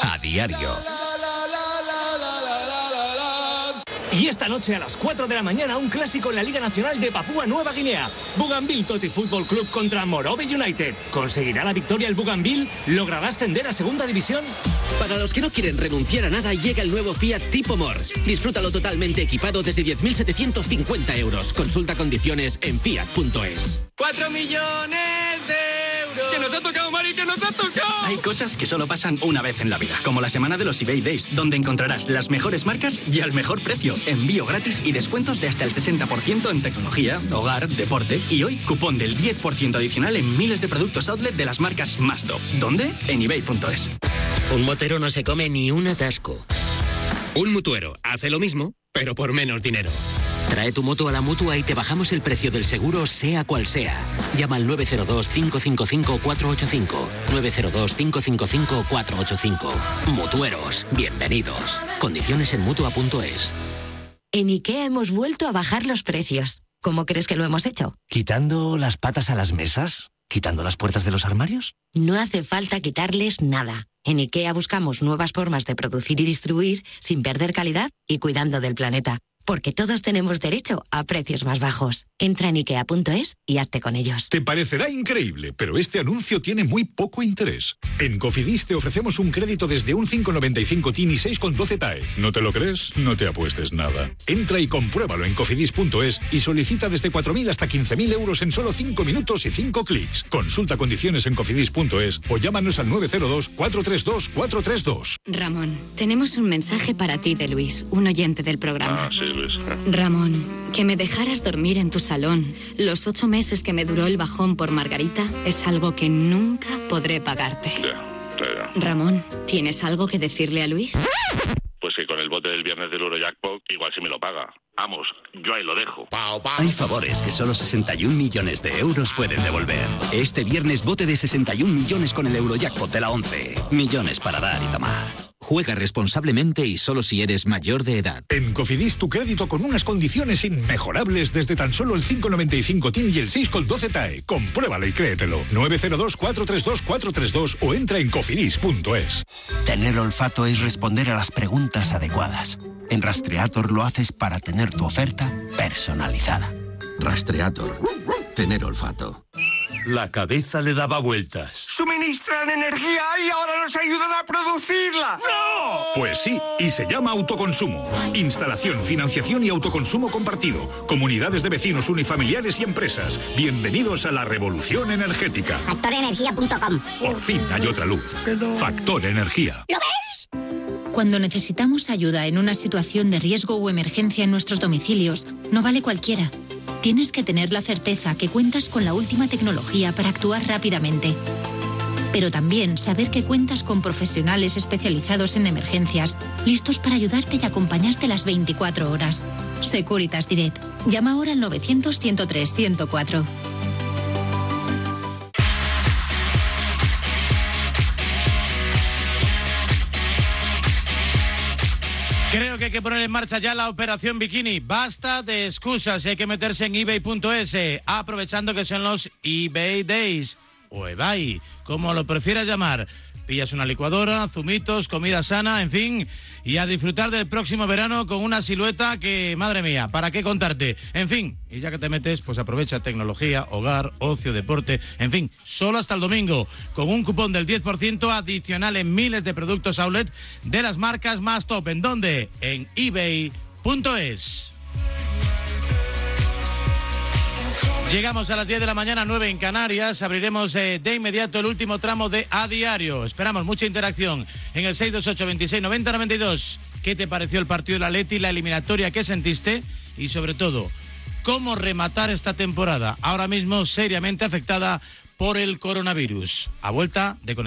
a diario. Y esta noche a las 4 de la mañana un clásico en la Liga Nacional de Papúa Nueva Guinea. Bougainville Toti Fútbol Club contra Morobe United. ¿Conseguirá la victoria el Bougainville? ¿Logrará ascender a Segunda División? Para los que no quieren renunciar a nada, llega el nuevo Fiat Tipo More. Disfrútalo totalmente equipado desde 10.750 euros. Consulta condiciones en fiat.es. ¡Cuatro millones de euros! ¡Que nos ha tocado, Mari, que nos ha tocado! Hay cosas que solo pasan una vez en la vida, como la semana de los eBay Days, donde encontrarás las mejores marcas y al mejor precio, envío gratis y descuentos de hasta el 60% en tecnología, hogar, deporte y hoy cupón del 10% adicional en miles de productos outlet de las marcas más top. ¿Dónde? En ebay.es. Un motero no se come ni un atasco. Un mutuero hace lo mismo, pero por menos dinero. Trae tu moto a la mutua y te bajamos el precio del seguro, sea cual sea. Llama al 902-555-485. 902-555-485. Mutueros, bienvenidos. Condiciones en mutua.es. En IKEA hemos vuelto a bajar los precios. ¿Cómo crees que lo hemos hecho? ¿Quitando las patas a las mesas? ¿Quitando las puertas de los armarios? No hace falta quitarles nada. En IKEA buscamos nuevas formas de producir y distribuir sin perder calidad y cuidando del planeta. Porque todos tenemos derecho a precios más bajos. Entra en ikea.es y hazte con ellos. Te parecerá increíble, pero este anuncio tiene muy poco interés. En Cofidis te ofrecemos un crédito desde un 595 TIN y 6,12 TAE. ¿No te lo crees? No te apuestes nada. Entra y compruébalo en cofidis.es y solicita desde 4.000 hasta 15.000 euros en solo 5 minutos y 5 clics. Consulta condiciones en cofidis.es o llámanos al 902 432 432. Ramón, tenemos un mensaje para ti de Luis, un oyente del programa. Ah, sí, Luis. Ramón, que me dejaras dormir en tu salón los ocho meses que me duró el bajón por Margarita es algo que nunca podré pagarte. Ramón, ¿tienes algo que decirle a Luis? Pues que con el bote del viernes del Eurojackpot igual si me lo paga. Vamos, yo ahí lo dejo. Hay favores que solo 61 millones de euros pueden devolver. Este viernes bote de 61 millones con el Eurojackpot de la 11. Millones para dar y tomar. Juega responsablemente y solo si eres mayor de edad. En Cofidis tu crédito con unas condiciones inmejorables desde tan solo el 595 TIN y el 6 con 12 TAE. Compruébalo y créetelo. 902 432 432 o entra en cofidis.es. Tener olfato es responder a las preguntas adecuadas. En Rastreator lo haces para tener tu oferta personalizada. Rastreator. Tener olfato. La cabeza le daba vueltas. Suministran energía y ahora nos ayudan a producirla. ¡No! Pues sí, y se llama autoconsumo. Instalación, financiación y autoconsumo compartido. Comunidades de vecinos unifamiliares y empresas. Bienvenidos a la revolución energética. Factorenergía.com Por fin hay otra luz. Factor Energía. ¿Lo veis? Cuando necesitamos ayuda en una situación de riesgo o emergencia en nuestros domicilios, no vale cualquiera. Tienes que tener la certeza que cuentas con la última tecnología para actuar rápidamente. Pero también saber que cuentas con profesionales especializados en emergencias, listos para ayudarte y acompañarte las 24 horas. Securitas Direct. Llama ahora al 900-103-104. Creo que hay que poner en marcha ya la operación bikini. Basta de excusas y hay que meterse en ebay.es, aprovechando que son los eBay Days o eBay, como lo prefieras llamar. Pillas una licuadora, zumitos, comida sana, en fin, y a disfrutar del próximo verano con una silueta que, madre mía, ¿para qué contarte? En fin, y ya que te metes, pues aprovecha tecnología, hogar, ocio, deporte, en fin, solo hasta el domingo, con un cupón del 10% adicional en miles de productos outlet de las marcas más top. ¿En dónde? En ebay.es. Llegamos a las 10 de la mañana, 9 en Canarias. Abriremos eh, de inmediato el último tramo de A Diario. Esperamos mucha interacción en el 628 26 90 92. ¿Qué te pareció el partido de la Leti, la eliminatoria que sentiste? Y sobre todo, ¿cómo rematar esta temporada? Ahora mismo seriamente afectada por el coronavirus. A vuelta de conexión.